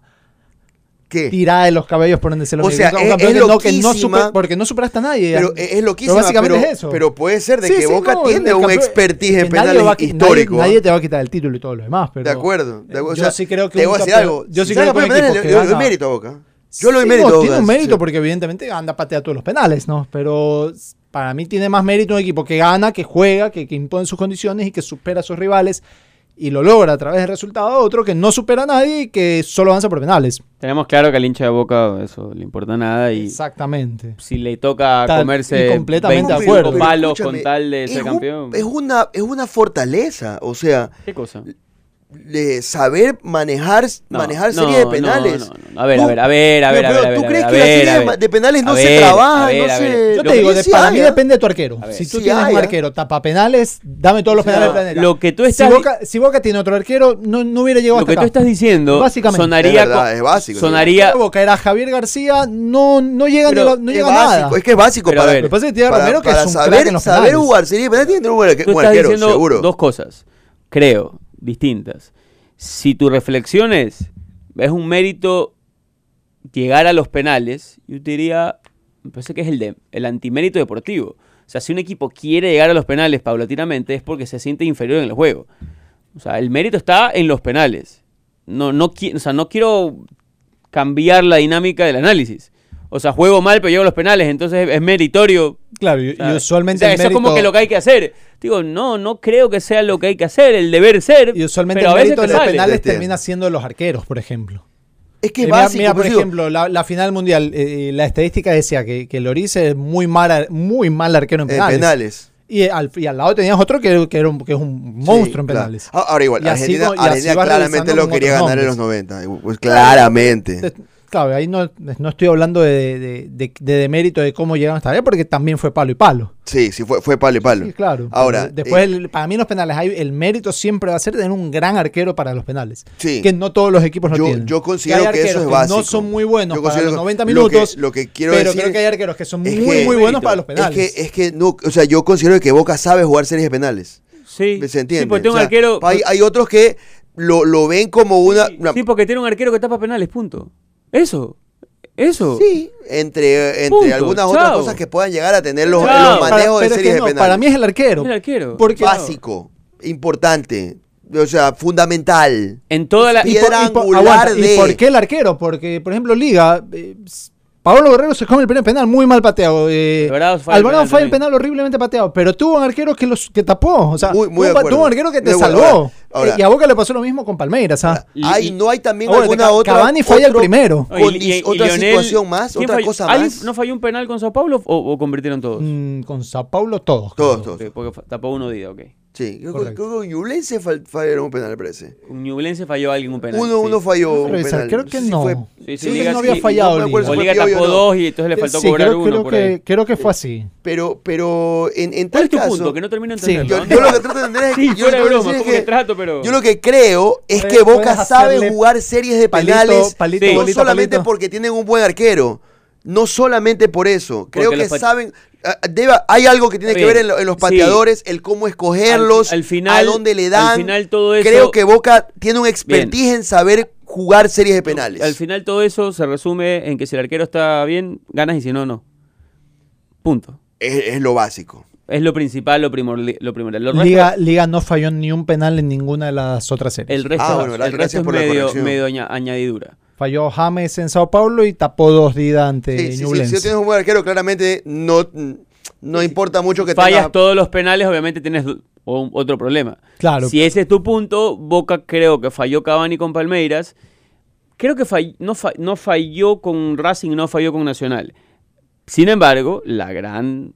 ¿Qué? tirada de los cabellos por donde se lo O sea, Un es- campeón es que no- que no super- porque no superaste a nadie. Pero es es loquísima, pero, básicamente es eso. pero puede ser de Sí, que sí, Boca no, tiene un expertise en que penales va histórico. Nadie, nadie te va a quitar el título y todo lo demás. Pero, de acuerdo. de acuerdo. O yo sea, sí creo que te voy a decir algo. yo sí creo que le- que doy mérito a Boca. Yo Sí, mérito no, tiene un mérito sí. porque evidentemente anda patea todos los penales, ¿no? Pero para mí tiene más mérito un equipo que gana, que juega, que, que impone sus condiciones y que supera a sus rivales y lo logra a través del resultado. Otro que no supera a nadie y que solo avanza por penales. Tenemos claro que al hincha de Boca eso le importa nada y Exactamente. si le toca Tal- comerse completamente 25 de acuerdo. Palos con tal de es ser un- campeón. Es una, es una fortaleza. O sea, ¿Qué cosa? De saber manejar, No, manejar no, series de penales. no, no, no. A ver, Tú- a ver, a ver, a ver, pero, a ver, ver, ¿Tú a crees ver, que a las ver, series de, ver. penales no se ver, trabajan? ver, no ver. Yo Lo te digo, que de- sí para hay, mí depende de tu arquero. Ver. Si tú Sí tienes hay, un ¿ah? arquero tapa penales, dame todos los penales del planeta. lo que tú si, estás- Boca, si Boca tiene otro arquero, no, no hubiera llegado Lo que hasta tú acá. estás diciendo Básicamente. sonaría Es verdad, es básico, sonaría Si Boca era Javier García, no, no llega, Pero lo- no es llega nada. es que es básico Pero para, ver, Lo que pasa es que tiene Romero, que es un saber, jugar series de penales tiene que tener un tú arquero, seguro. dos cosas, creo, distintas. Si tu reflexión es, es un mérito llegar a los penales, yo diría, me parece que es el, de, el antimérito deportivo. O sea, si un equipo quiere llegar a los penales paulatinamente es porque se siente inferior en el juego. O sea, el mérito está en los penales. No, o sea, no quiero cambiar la dinámica del análisis. O sea, juego mal, pero llego a los penales, entonces es, meritorio. Claro, y, O sea, y usualmente o sea, eso es como mérito- que lo que hay que hacer. Digo, no, no creo que sea lo que hay que hacer, el deber ser. Y usualmente pero el a veces mérito de los sale. penales termina siendo los arqueros, por ejemplo. Es que Eh, mira, básico. mira, por digo, ejemplo, la, la final mundial, eh, la estadística decía que, que Loris es muy mal, muy mal arquero en en penales. penales. Y, al, y al lado tenías otro que, que era un, que es un monstruo en penales. Ah, Ahora igual, Y así Argentina, así claramente lo quería ganar en los nombres. 90. Pues claramente. Entonces, Claro, ahí no, no estoy hablando de, de, de, de demérito de cómo llegaron hasta allá, porque también fue palo y palo. Sí, sí, fue, fue palo y palo. Sí, claro. Ahora, después, eh, el- para mí los penales, hay, el mérito siempre va a ser tener un gran arquero para los penales. Sí. Que no todos los equipos lo yo, tienen. yo considero que, eso es básico. No son muy buenos Yo para los 90 lo que- minutos. Lo que, quiero pero decir creo que hay arqueros que son es muy, que- muy buenos para los es penales. que, es que no, o sea, yo considero que Boca sabe jugar series de penales. Sí, ¿Se entiende? Sí, porque tiene O un sea, arquero. hay, hay otros que lo, lo ven como una. Sí, una- sí, porque tiene un arquero que tapa penales, punto. Eso. Eso. Sí, entre, entre Punto, algunas otras cosas que puedan llegar a tener los, los Para- manejos de es series de penales. para mí es el arquero. El arquero. Porque- Básico, importante, o sea, fundamental. En toda la. Y Piedra por, y por- angular aguanta, de- ¿Y por qué el arquero? Porque, por ejemplo, Liga. eh, Pablo Guerrero se come el primer penal muy mal pateado. Eh, Alvarado falla el Alvarado penal el horriblemente pateado. Pero tuvo un arquero que los que tapó. O sea, Muy- muy de tuvo, un arquero que te salvó. Ahora- Eh, y a Boca le pasó lo mismo con Palmeiras. ¿ah? Y- hay, y- no hay también Ahora, alguna Ca- otra. Cavani falla el primero. Y- con- y- y otra situación más, ¿quién otra falló? cosa ¿Alguien más. ¿No falló un penal con Sao Paulo o, o convirtieron todos? Mm, con Sao Paulo todos. Todos, todos. Porque tapó uno día, ok. Sí, creo, que- Correcto. creo que Ñublense fall- fallaron un penal, parece. Ñublense falló alguien un penal. Uno, sí. uno falló un penal. creo que no. fue- Sí, sí, Sí, Liga no había fallado no Liga Piovi tapó dos y entonces le faltó Sí, cobrar creo, uno creo por ahí. que, creo que fue así. Pero, pero en, en ¿Cuál tal es tu caso, punto? Que no termino de Sí, entenderlo. yo, yo lo que trato de entender es Sí, que yo, lo que broma, es como que trato, pero... yo lo que creo es que Boca sabe jugar series de penales no solamente porque tienen un buen arquero, No solamente por eso. Creo Porque que saben. ah, debe- hay algo que tiene que ver en, lo- en los sí. pateadores, el cómo escogerlos, Al- al final- a dónde le al dan. final todo eso- Creo que Boca tiene un expertise en saber jugar series de penales. Al final todo eso se resume en que si el arquero está bien, ganas y si no, no. Punto. es, es lo básico. Es lo principal, lo primordial. Lo primordial. Lo resto- Liga, Liga no falló ni un penal en ninguna de las otras series. el resto, Ah, bueno, el gracias resto es por la medio, medio aña- añadidura. Falló James en Sao Paulo y tapó dos Dida ante Sí, sí, sí, si tienes un buen arquero, claramente no, no importa mucho que Fallas tenga. todos los penales, obviamente tienes otro problema. Claro. Si ese es tu punto, Boca creo que falló Cavani con Palmeiras. Creo que fall- no, fa- no falló con Racing, no falló con Nacional. Sin embargo, la gran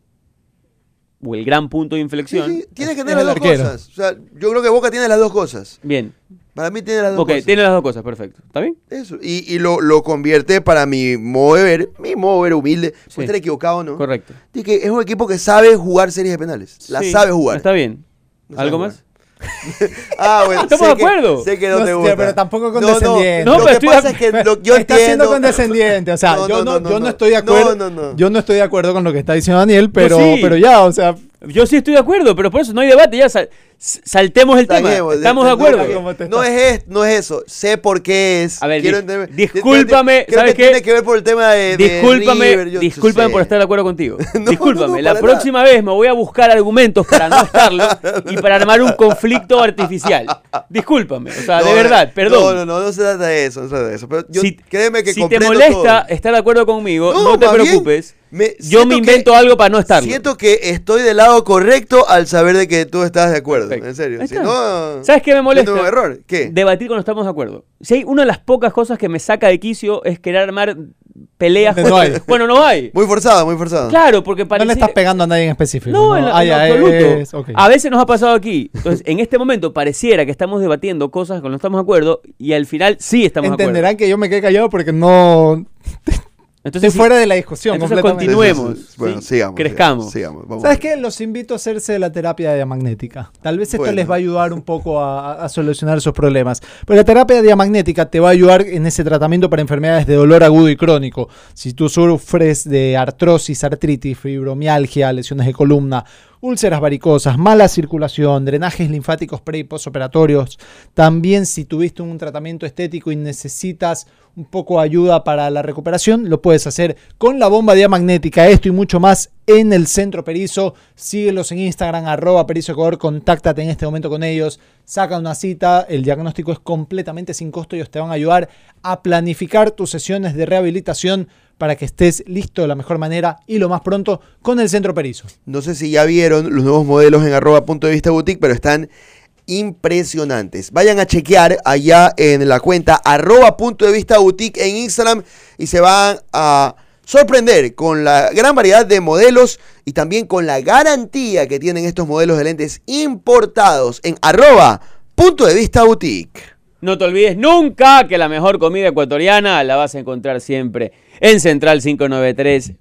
o el gran punto de Sí, inflexión. sí, tiene que tener las dos arquero. cosas. O sea, yo creo que Boca tiene las dos cosas. Bien. Para mí tiene las dos Ok, cosas. tiene las dos cosas, perfecto. ¿Está bien? Eso. Y, y lo, lo convierte para mi modo de ver, mi modo de ver humilde, Sí. puede estar equivocado o no. Correcto. de que es un equipo que sabe jugar series de penales. La Sí, sabe jugar. Está bien. No ¿Algo más? Ah, bueno. Estamos de acuerdo. sé que no, No, te sí, gusta. pero tampoco No, condescendiente. No, lo pero que estoy pasa es que lo- yo está siendo condescendiente. O sea, No, yo, no, no, no, no, yo no no. estoy de acuerdo. No, no, no. Yo no estoy de acuerdo con lo que está diciendo Daniel, pero, sí. pero ya, o sea, Yo sí estoy de acuerdo, pero por eso no hay debate. Ya saltemos el tema. Estamos no, de acuerdo. no, ¿Cómo te No es, no es eso. Sé por qué es. A ver, Quiero entender- discúlpame, Creo ¿sabes que qué? tiene que ver por el tema de. de Discúlpame, River, yo- discúlpame sé. por estar de acuerdo contigo. no, discúlpame. no, la próxima vez me voy a buscar argumentos para no estarlo y para armar un conflicto artificial. Discúlpame. O sea, de No, verdad, No, perdón. no, no, no se trata de eso. No se trata de eso. Pero yo, si créeme que si te molesta todo. estar de acuerdo conmigo, No, no, te bien, preocupes. me- Yo me que- invento algo para no estarlo. Siento que estoy del lado correcto al saber de que tú estás de acuerdo. Perfecto. En serio. Si no, ¿Sabes qué me molesta? tengo error. ¿Qué? Debatir cuando estamos de acuerdo. Si hay una de las pocas cosas que me saca de quicio es querer armar peleas. No contra- hay. Bueno, no hay. Muy forzado, muy forzado. Claro, porque no parece. le estás pegando a nadie en específico. No, en, Ah, en ya, absoluto. es-. A veces nos ha pasado aquí. Entonces, en este momento pareciera que estamos debatiendo cosas con las que no estamos de acuerdo y al final sí estamos de acuerdo. Entenderán que yo me quedé callado porque no Entonces, estoy fuera de la discusión. entonces completamente. continuemos. Sí, sí, sí. Bueno, ¿sí? sigamos. Crezcamos. Sigamos. sigamos, vamos. ¿Sabes qué? Los invito a hacerse la terapia diamagnética. Tal vez esto Bueno. les va a ayudar un poco a, a solucionar sus problemas. Pero la terapia diamagnética te va a ayudar en ese tratamiento para enfermedades de dolor agudo y crónico. Si tú sufres de artrosis, artritis, fibromialgia, lesiones de columna, úlceras varicosas, mala circulación, drenajes linfáticos pre y postoperatorios, también si tuviste un tratamiento estético y necesitas un poco de ayuda para la recuperación, lo puedes hacer con la bomba diamagnética, esto y mucho más en el Centro Perizo. Síguelos en Instagram, arroba Perizo contáctate en este momento con ellos, saca una cita, el diagnóstico es completamente sin costo, ellos te van a ayudar a planificar tus sesiones de rehabilitación para que estés listo de la mejor manera y lo más pronto con el Centro Perizo. No sé si ya vieron los nuevos modelos en arroba punto de vista boutique, pero están impresionantes. Vayan a chequear allá en la cuenta arroba punto de vista boutique en Instagram y se van a sorprender con la gran variedad de modelos y también con la garantía que tienen estos modelos de lentes importados en arroba punto de vista boutique. No te olvides nunca que la mejor comida ecuatoriana la vas a encontrar siempre en Central 593,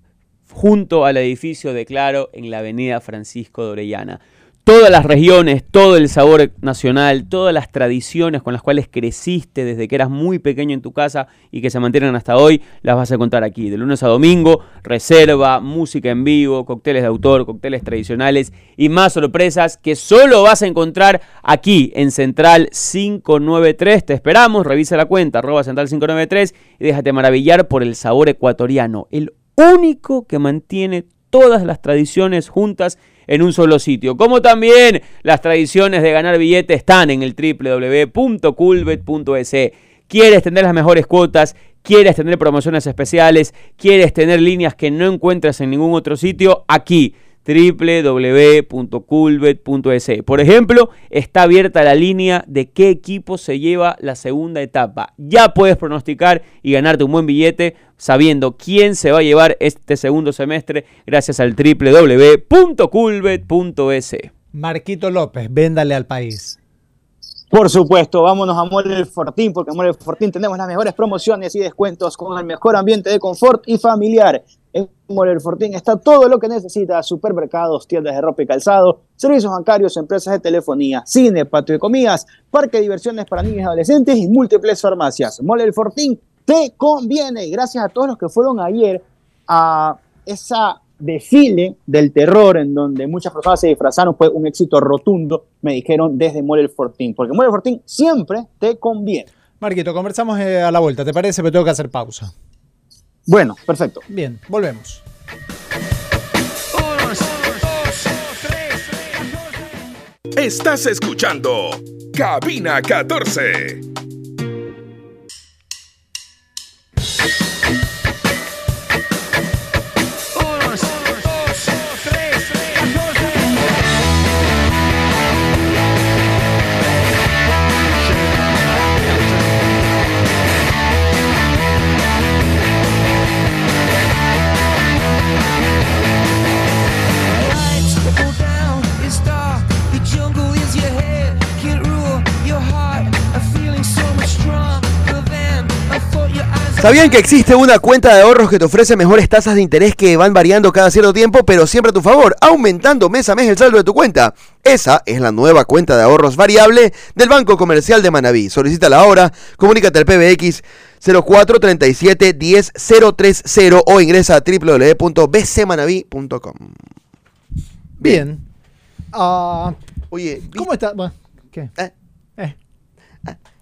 junto al edificio de Claro en la avenida Francisco de Orellana. Todas las regiones, todo el sabor nacional, todas las tradiciones con las cuales creciste desde que eras muy pequeño en tu casa y que se mantienen hasta hoy, las vas a encontrar aquí. De lunes a domingo, reserva, música en vivo, cócteles de autor, cócteles tradicionales y más sorpresas que solo vas a encontrar aquí en Central 593. Te esperamos, revisa la cuenta, arroba Central 593 y déjate maravillar por el sabor ecuatoriano, el único que mantiene todas las tradiciones juntas en un solo sitio. Como también las tradiciones de ganar billetes están en el www.culbet.es. ¿Quieres tener las mejores cuotas? ¿Quieres tener promociones especiales? ¿Quieres tener líneas que no encuentras en ningún otro sitio? Aquí www.culbet.es. Por ejemplo, está abierta la línea de qué equipo se lleva la segunda etapa. Ya puedes pronosticar y ganarte un buen billete sabiendo quién se va a llevar este segundo semestre gracias al www.culbet.es. Marquito López, véndale al país. Por supuesto, vámonos a Mole Fortín, porque en Mole Fortín tenemos las mejores promociones y descuentos con el mejor ambiente de confort y familiar. En Mole Fortín está todo lo que necesita: supermercados, tiendas de ropa y calzado, servicios bancarios, empresas de telefonía, cine, patio de comidas, parque de diversiones para niños y adolescentes y múltiples farmacias. Mole Fortín te conviene. Gracias a todos los que fueron ayer a esa desfile del terror en donde muchas personas se disfrazaron fue un éxito rotundo, me dijeron desde Mole Fortín, porque Mole Fortín siempre te conviene. Marquito, conversamos eh, a la vuelta, ¿te parece? Pero tengo que hacer pausa. Bueno, perfecto. Bien, volvemos. Estás escuchando Cabina 14. ¿Sabían que existe una cuenta de ahorros que te ofrece mejores tasas de interés que van variando cada cierto tiempo, pero siempre a tu favor, aumentando mes a mes el saldo de tu cuenta? Esa es la nueva cuenta de ahorros variable del Banco Comercial de Manabí. Solicítala ahora, comunícate al PBX 0437 10030 o ingresa a www.bcmanaví.com. Bien. Ah, Oye, ¿Cómo está? Bueno, ¿Qué? Eh. Eh.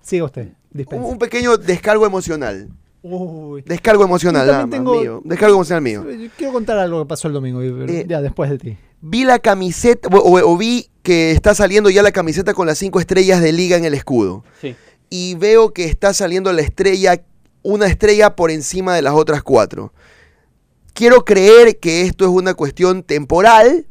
Siga usted. un pequeño descargo emocional. Uy. Descargo emocional, Yo nada también más, tengo- mío. Descargo emocional mío. Quiero contar algo que pasó el domingo. pero Eh, ya, después de ti. Vi la camiseta, o, o- o vi que está saliendo ya la camiseta con las cinco estrellas de liga en el escudo. Sí. Y veo que está saliendo la estrella, una estrella por encima de las otras cuatro. Quiero creer que esto es una cuestión temporal.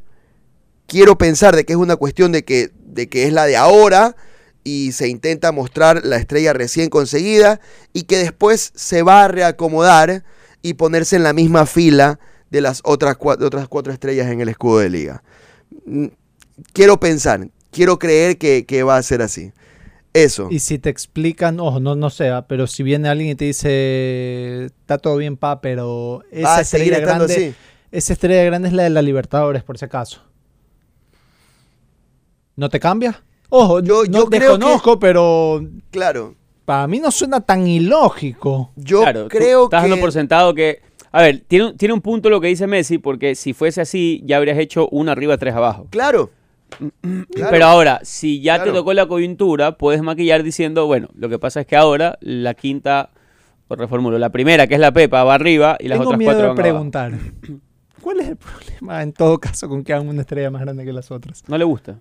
Quiero pensar de que es una cuestión de que, de que es la de ahora y se intenta mostrar la estrella recién conseguida y que después se va a reacomodar y ponerse en la misma fila de las otras cuatro, otras cuatro estrellas en el escudo de liga. Mm, Quiero pensar, quiero creer que, que va a ser así. Eso. Y si te explican, ojo, no, no sé, ah, pero si viene alguien y te dice, está todo bien, pa, pero esa Va a seguir estrella grande, así. esa estrella grande es la de la Libertadores, por si acaso. ¿No te cambia? Ojo, Yo- no yo creo desconozco, pero Claro. para mí no suena tan ilógico. Yo claro, creo estás que. dando por sentado que. A ver, tiene, un- tiene un punto lo que dice Messi, porque si fuese así, ya habrías hecho una arriba, tres abajo. Claro. Claro. Pero ahora, si ya Claro. te tocó la coyuntura, puedes maquillar diciendo, bueno, lo que pasa es que ahora la quinta, o reformulo, la primera, que es la Pepa, va arriba y las Tengo otras miedo cuatro de van abajo. preguntar. ¿Cuál es el problema en todo caso con que hagan una estrella más grande que las otras? No le gusta.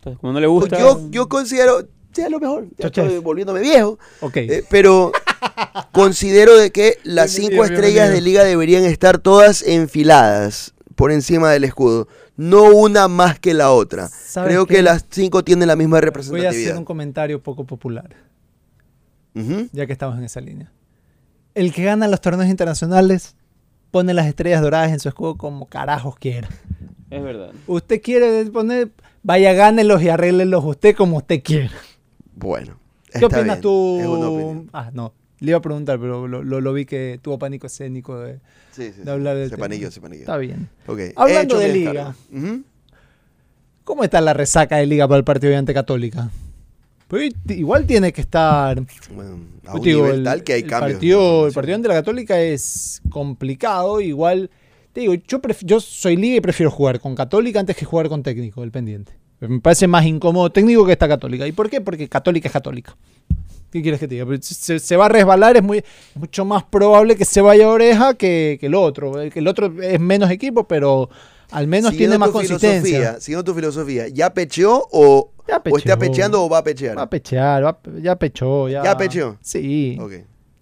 Entonces, como no le gusta. Yo, yo considero. Sí, a lo mejor. Ya estoy volviéndome viejo. Ok. eh, pero considero de que las cinco estrellas de liga deberían estar todas enfiladas por encima del escudo. No una más que la otra. ¿Sabes Creo qué? que las cinco tienen la misma Voy a hacer representatividad. un comentario poco popular, ya que estamos en esa línea. El que gana los torneos internacionales pone las estrellas doradas en su escudo como carajos quiera. Es verdad. Usted quiere poner, vaya, gánelos y arréglenlos usted como usted quiera. Bueno. ¿Qué opinas bien, tú? Ah, no. Le iba a preguntar, pero lo, lo- lo vi que tuvo pánico escénico de, Sí, sí, de hablar del Se tema. panillo, se panillo. Está bien. Ok, he Hablando de liga. ¿Cómo está la resaca de liga para el partido de ante Católica? Pues igual tiene que estar. Bueno, a un te digo, nivel el, tal que hay el cambios. Partido, el partido ante la Católica es complicado. Igual, te digo, yo, yo soy liga y prefiero jugar con Católica antes que jugar con técnico, el pendiente. Me parece más incómodo técnico que esta Católica. ¿Y por qué? Porque Católica es Católica. ¿Qué quieres que te diga? Se, se va a resbalar, es, muy, mucho más probable que se vaya a oreja que, que el otro. El, que el otro es menos equipo, pero al menos Siguiendo tiene más consistencia. Siguiendo tu filosofía, ¿ya pecheó o, Ya o está pecheando o va a pechear? Va a pechear, va- ya pechó. ¿Ya, ¿Ya pecheó? Sí. Ok,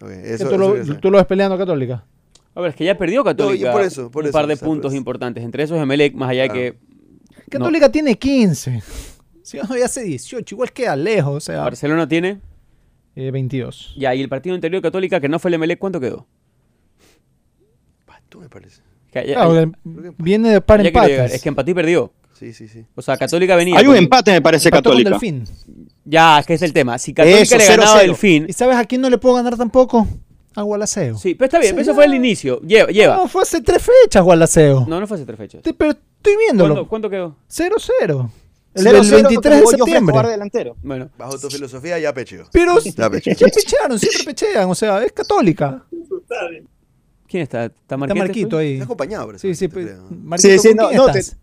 ok, ¿Que eso- ¿Tú, eso lo, tú lo ves peleando Católica? A ver, es que ya perdió Católica. No, por eso, por un eso, par de o sea, por puntos importantes. Entre esos Emelec, más allá de Claro. que Católica tiene 15. Si no, ya hace 18. Igual queda lejos. O sea, Barcelona tiene. eh, 22. Ya, y el partido anterior Católica, que no fue el Emelec, ¿cuánto quedó? Ah, Tú me parece. Que ya- Claro, viene de par empates. Es que empató y perdió. Sí, sí, sí. O sea, Católica venía. Hay un con- empate, me parece, Empató con Católica. Delfín. Ya, es que es el tema. Si Católica Eso, le 0-0. ganaba el fin. ¿Y sabes a quién no le puedo ganar tampoco? A Gualaceo. Sí, pero está bien, pero eso fue el inicio. Lleva. lleva. No, fue hace tres fechas Gualaceo. No, no fue hace tres fechas. Te- Pero estoy viéndolo. ¿Cuánto, cuánto quedó? 0-0. El 0-0 del 23 de septiembre. Delantero. Bueno, Bajo tu filosofía ya pecheó. Pero Ya pecheó. ya pechearon, siempre pechean. O sea, es católica. ¿Quién está? ¿Está Está Marquete, Marquito pues? ahí. Está acompañado, por eso, Sí, sí, te pues, creo. Marquito, Sí, sí, ¿con no, quién no, te- estás?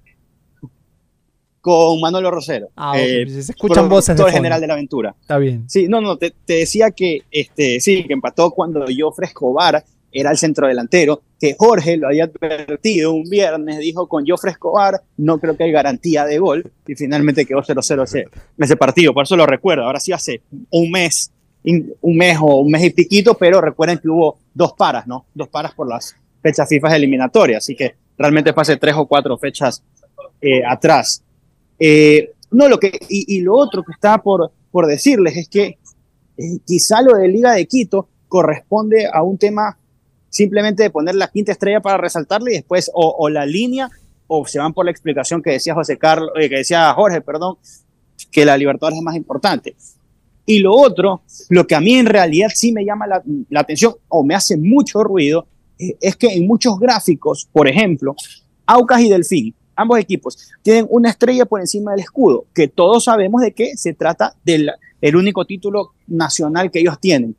Con Manolo Rosero. Ah, ok, eh, se escuchan voces de general de la aventura. Está bien. Sí, no, no, te, te decía que este, sí, que empató cuando Joffre Escobar era el centrodelantero, que Jorge lo había advertido un viernes, dijo con Joffre Escobar no creo que hay garantía de gol, y finalmente quedó 0-0 ese, ese partido, por eso lo recuerdo, ahora sí hace un mes, un mes o un mes y piquito, pero recuerden que hubo dos paras, ¿no? Dos paras por las fechas FIFA eliminatorias, así que realmente fue hace tres o cuatro fechas eh, atrás. Eh, no, lo que, y, lo otro que estaba por, por decirles es que eh, quizá lo de Liga de Quito corresponde a un tema simplemente de poner la quinta estrella para resaltarle y después o, la línea o se van por la explicación que decía José Carlos, eh, que decía Jorge, perdón, que la Libertadores es más importante. Y lo otro, lo que a mí en realidad sí me llama la, la atención o me hace mucho ruido, eh, es que en muchos gráficos, por ejemplo, Aucas y Delfín, ambos equipos, tienen una estrella por encima del escudo, que todos sabemos de que se trata del el único título nacional que ellos tienen.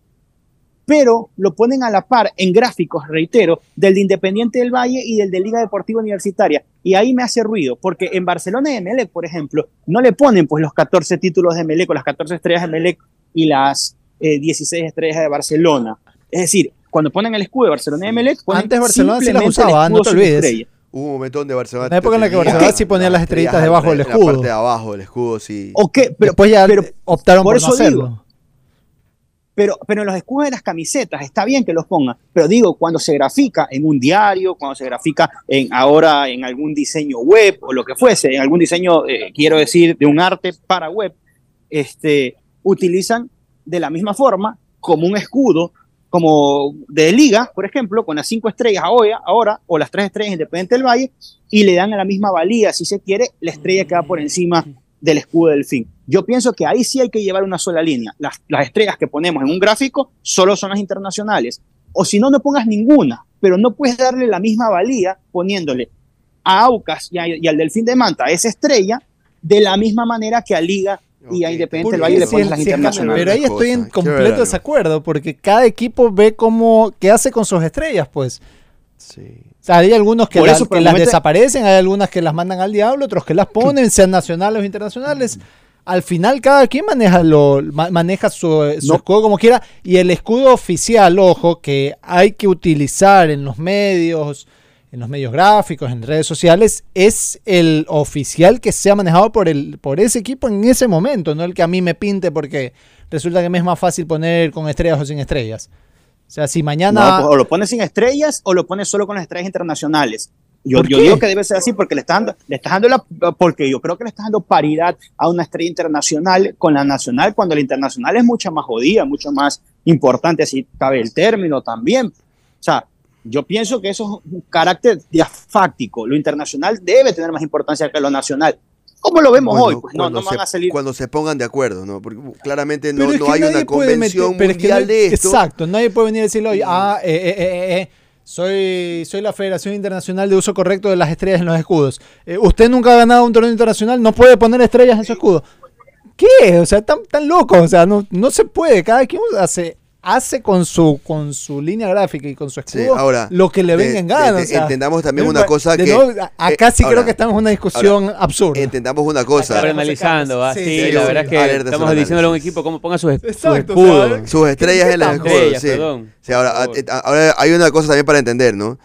Pero lo ponen a la par en gráficos, reitero, del de Independiente del Valle y del de Liga Deportiva Universitaria. Y ahí me hace ruido, porque en Barcelona y Emelec, por ejemplo, no le ponen pues los 14 títulos de Emelec o las 14 estrellas de Emelec y las eh, 16 estrellas de Barcelona. Es decir, cuando ponen el escudo de Barcelona y Emelec, ponen Antes Barcelona sí el usaba, no te olvides. Hubo un momento donde Barcelona. Una época en la que Barcelona sí ponía las estrellitas debajo del en la escudo. parte de abajo del escudo, sí. Ok, pero, Después ya pero optaron por por, no eso hacerlo. digo. Pero, pero en los escudos de las camisetas está bien que los pongan, pero digo, cuando se grafica en un diario, cuando se grafica en, ahora en algún diseño web o lo que fuese, en algún diseño, eh, quiero decir, de un arte para web, este, utilizan de la misma forma como un escudo, como de liga, por ejemplo, con las cinco estrellas ahora, ahora o las tres estrellas Independiente del Valle, y le dan a la misma valía, si se quiere, la estrella que va por encima del escudo del fin. Yo pienso que ahí sí hay que llevar una sola línea. Las, las estrellas que ponemos en un gráfico solo son las internacionales. O si no, no pongas ninguna, pero no puedes darle la misma valía poniéndole a Aucas y, a- y al Delfín de Manta esa estrella de la misma manera que a Liga y a Independiente del Valle le si pones las si internacionales. Pero ahí estoy en completo desacuerdo, porque cada equipo ve cómo, qué hace con sus estrellas, pues. Sí. O sea, hay algunos que, las- eso, que pero las momento- desaparecen, hay algunas que las mandan al diablo, otros que las ponen, sean nacionales o internacionales. Al final, cada quien maneja, lo, ma- maneja su, su No. escudo como quiera. Y el escudo oficial, ojo, que hay que utilizar en los medios, en los medios gráficos, en redes sociales, es el oficial que sea manejado por, el, por ese equipo en ese momento, no el que a mí me pinte porque resulta que me es más fácil poner con estrellas o sin estrellas. O sea, si mañana... No, pues, o lo pones sin estrellas o lo pones solo con las estrellas internacionales. Yo, ¿Por yo digo que debe ser así porque le estás dando, le estás dando la, porque yo creo que le estás dando paridad a una estrella internacional con la nacional cuando la internacional es mucho más jodida, mucho más importante, así cabe el término también. O sea, yo pienso que eso es un carácter diafáctico. Lo internacional debe tener más importancia que lo nacional. ¿Cómo lo vemos Bueno, hoy? Pues no, cuando no van se- a salir. Cuando se pongan de acuerdo, ¿no? Porque uh, claramente no, no hay una convención meter- pero es que mundial no- de esto. Exacto, nadie puede venir y decirle, oye, ah, eh, eh, eh, eh, soy, soy la Federación Internacional de Uso Correcto de las Estrellas en los Escudos. Eh, usted nunca ha ganado un torneo internacional, no puede poner estrellas en su escudo. ¿Qué? O sea, tan, tan loco, o sea, no, no se puede. Cada quien hace, hace con su, con su línea gráfica y con su Sí, escudo ahora, lo que le de- venga en gana. de- o sea. entendamos también de- una cosa de que- nuevo, a- acá eh, sí ahora, creo que estamos en una discusión absurda. Entendamos una cosa. Está analizando, ¿va? Sí, Sí, sí, la verdad es que Alerta estamos diciéndole a un equipo cómo ponga sus, sus Exacto, o escudos. sea, Sus estrellas en el estamos? escudo, Estrellas, sí. perdón. Sí, ahora, eh, ahora hay una cosa también para entender, ¿no?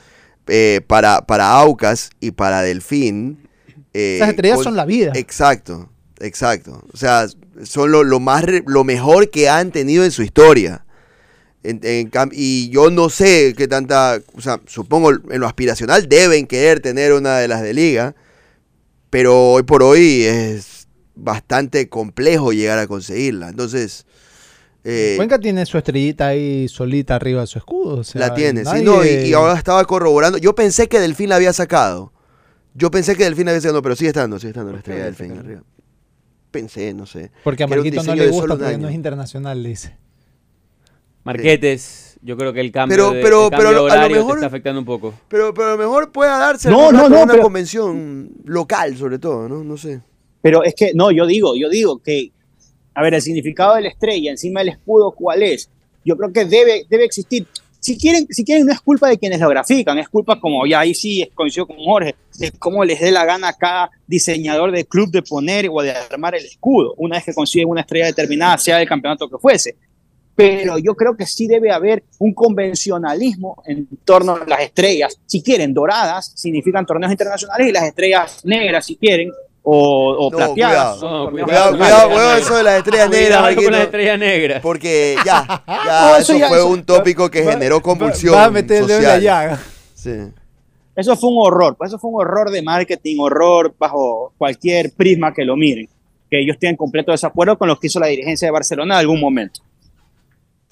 Eh, para, para Aucas y para Delfín. eh, Esas estrellas con- son la vida. Exacto, exacto. O sea, son lo, lo más re- lo mejor que han tenido en su historia. En- en cam- y yo no sé qué tanta, o sea, supongo en lo aspiracional deben querer tener una de las de liga, pero hoy por hoy es bastante complejo llegar a conseguirla. Entonces, eh, Cuenca tiene su estrellita ahí solita arriba de su escudo. o sea, la tiene, sí, no, y, y ahora estaba corroborando. Yo pensé que Delfín la había sacado. Yo pensé que Delfín la había sacado, pero sigue estando, sigue estando la estrella de Delfín arriba. Pensé, no sé. Porque a Marquito no le gusta porque no es internacional, le dice. Marquetes, yo creo que el cambio, Pero- de, pero- el cambio pero a lo horario te mejor- está afectando un poco. Pero, pero a lo mejor pueda darse No, alguna, no, no, una pero- convención local, sobre todo, ¿no? No sé. Pero es que, no, yo digo, yo digo que, a ver, el significado de la estrella encima del escudo, ¿cuál es? Yo creo que debe, debe existir. si quieren, si quieren, no es culpa de quienes lo grafican, es culpa, como ya ahí sí coincido con Jorge, de cómo les dé la gana a cada diseñador de club de poner o de armar el escudo, una vez que consiguen una estrella determinada, sea del campeonato que fuese. Pero yo creo que sí debe haber un convencionalismo en torno a las estrellas. Si quieren, doradas significan torneos internacionales y las estrellas negras, si quieren, o, o No, plateadas. cuidado. No, Cuidado, Cuidado, cuidado, eso de las estrellas negras, Cuidado con Marquito, las estrellas negras. Porque ya, ya, No, eso eso, ya- fue eso- un tópico que Va- generó convulsión Va a meter el dedo en la social. llaga. Sí. Eso fue un horror, pues eso fue un horror de marketing, horror bajo cualquier prisma que lo miren. Que ellos tienen completo desacuerdo con lo que hizo la dirigencia de Barcelona en algún momento.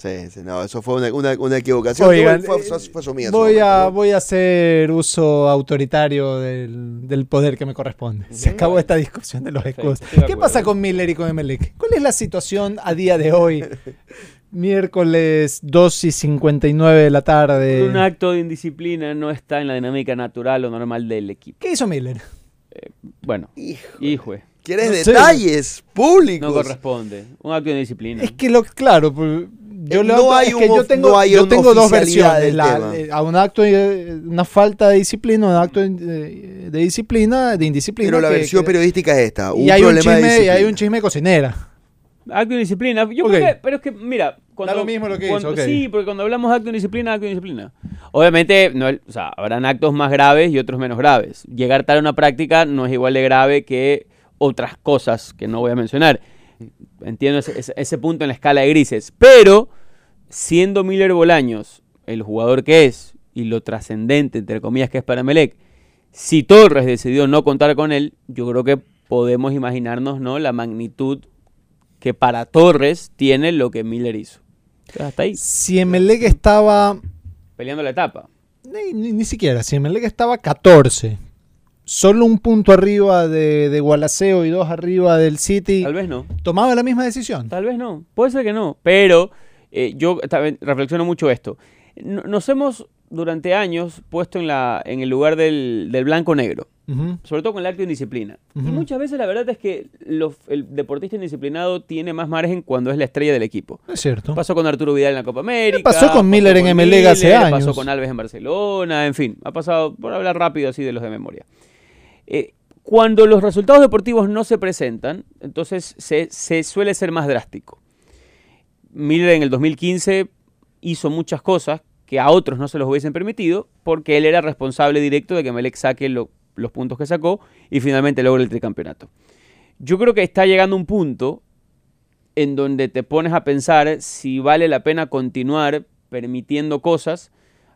Sí, sí, no, eso fue una, una, una equivocación. Oigan, fue, eh, fue, fue su mía, su Voy a, voy a hacer uso autoritario del, del poder que me corresponde. Se acabó esta discusión de los escudos. ¿Qué pasa con Miller y con Emelec? ¿Cuál es la situación a día de hoy? Miércoles 2 y 59 de la tarde. Un acto de indisciplina no está en la dinámica natural o normal del equipo. ¿Qué hizo Miller? Bueno, Hijo, hijo, ¿Quieres No sé. detalles públicos? no corresponde. Un acto de indisciplina. Es que lo claro, pues, yo Eh, lo no es que yo tengo, no hay yo tengo dos versiones, la- eh, a un acto una falta de disciplina, un acto de, de disciplina, de indisciplina. Pero la que- versión que- periodística es esta. y un hay un chisme, y hay disciplina. un chisme de cocinera. Acto de indisciplina. Yo creo que- pero es que, mira, cuando, lo mismo lo que hizo, cuando- ok. Sí, porque cuando hablamos de acto de indisciplina, acto de indisciplina. Obviamente, no, o sea, habrán actos más graves y otros menos graves. Llegar tarde a una práctica no es igual de grave que otras cosas que no voy a mencionar. Entiendo ese, punto en la escala de grises. Pero, siendo Miller Bolaños el jugador que es y lo trascendente, entre comillas, que es para Melec, si Torres decidió no contar con él, yo creo que podemos imaginarnos ¿no? la magnitud que para Torres tiene lo que Miller hizo. Entonces, hasta ahí, Si Emelec estaba, peleando la etapa. ni, ni- ni siquiera, si Emelec estaba 14, solo un punto arriba de, de Gualaceo y dos arriba del City, Tal vez no. tomaba la misma decisión. Tal vez no. Puede ser que no. Pero eh, yo también reflexiono mucho esto. No- Nos hemos durante años puesto en, la, en el lugar del, del blanco-negro. Sobre todo con el acto de indisciplina. Y muchas veces la verdad es que lo- el deportista indisciplinado tiene más margen cuando es la estrella del equipo. Es cierto. Pasó con Arturo Vidal en la Copa América. pasó con Miller en con Emelec hace Miller, años. Pasó con Alves en Barcelona, en fin. Ha pasado, por hablar rápido así de los de memoria. Eh, cuando los resultados deportivos no se presentan, entonces se, suele ser más drástico. Miller en el 2015 hizo muchas cosas que a otros no se los hubiesen permitido porque él era responsable directo de que Melec saque lo- los puntos que sacó y finalmente logre el tricampeonato. Yo creo que está llegando un punto en donde te pones a pensar si vale la pena continuar permitiendo cosas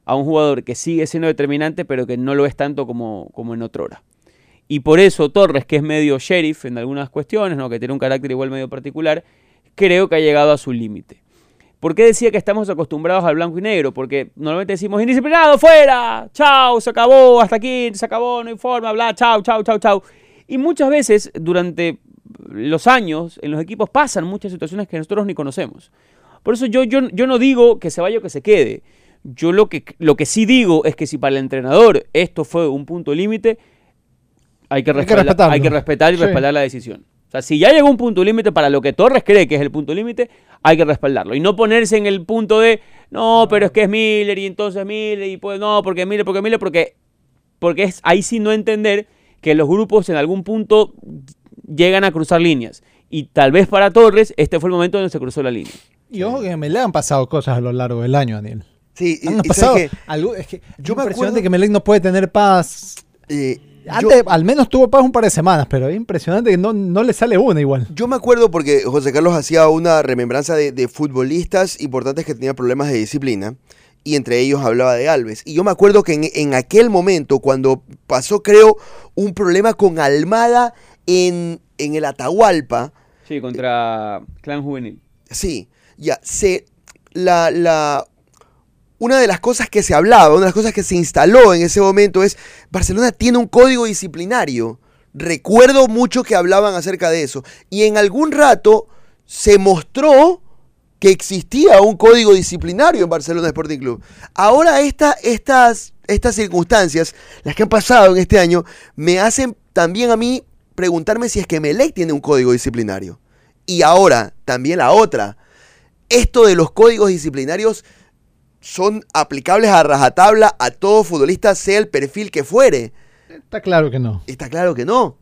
a un jugador que sigue siendo determinante pero que no lo es tanto como, como en otra hora. Y por eso Torres, que es medio sheriff en algunas cuestiones, ¿no? que tiene un carácter igual medio particular, creo que ha llegado a su límite. ¿Por qué decía que estamos acostumbrados al blanco y negro? Porque normalmente decimos, indisciplinado, fuera, chao, se acabó, hasta aquí, se acabó, no hay forma, bla, chao, chao, chao, chao. Y muchas veces durante los años en los equipos pasan muchas situaciones que nosotros ni conocemos. Por eso yo, yo, yo no digo que se vaya o que se quede. Yo lo que, lo que sí digo es que si para el entrenador esto fue un punto límite, hay que, Hay que respetarlo. hay que respetar y Sí. respaldar la decisión. O sea, si ya llegó un punto límite para lo que Torres cree que es el punto límite, hay que respaldarlo. Y no ponerse en el punto de, no, pero es que es Miller y entonces Miller y pues no, porque Miller, porque Miller, porque, porque es ahí sí no entender que los grupos en algún punto llegan a cruzar líneas. Y tal vez para Torres este fue el momento donde se cruzó la línea. Y ojo que me le han pasado cosas a lo largo del año, Daniel. Sí, y- Han y pasado qué? algo, es que Yo yo me acuerdo- que Melec no puede tener paz. Eh, yo- Antes, al menos tuvo paz un par de semanas, pero es impresionante que no, no le sale una igual. Yo me acuerdo porque José Carlos hacía una remembranza de, de futbolistas importantes que tenían problemas de disciplina y entre ellos hablaba de Alves. Y yo me acuerdo que en, en aquel momento, cuando pasó, creo, un problema con Almada en, en el Atahualpa, Sí, contra Clan Juvenil. sí, ya, se, la, la, una de las cosas que se hablaba, una de las cosas que se instaló en ese momento es, Barcelona tiene un código disciplinario. Recuerdo mucho que hablaban acerca de eso. Y en algún rato se mostró que existía un código disciplinario en Barcelona Sporting Club. Ahora esta, estas, estas circunstancias, las que han pasado en este año, me hacen también a mí preguntarme si es que Melec tiene un código disciplinario. Y ahora, también la otra, esto de los códigos disciplinarios son aplicables a rajatabla a todo futbolista, sea el perfil que fuere. Está claro que no. Está claro que no.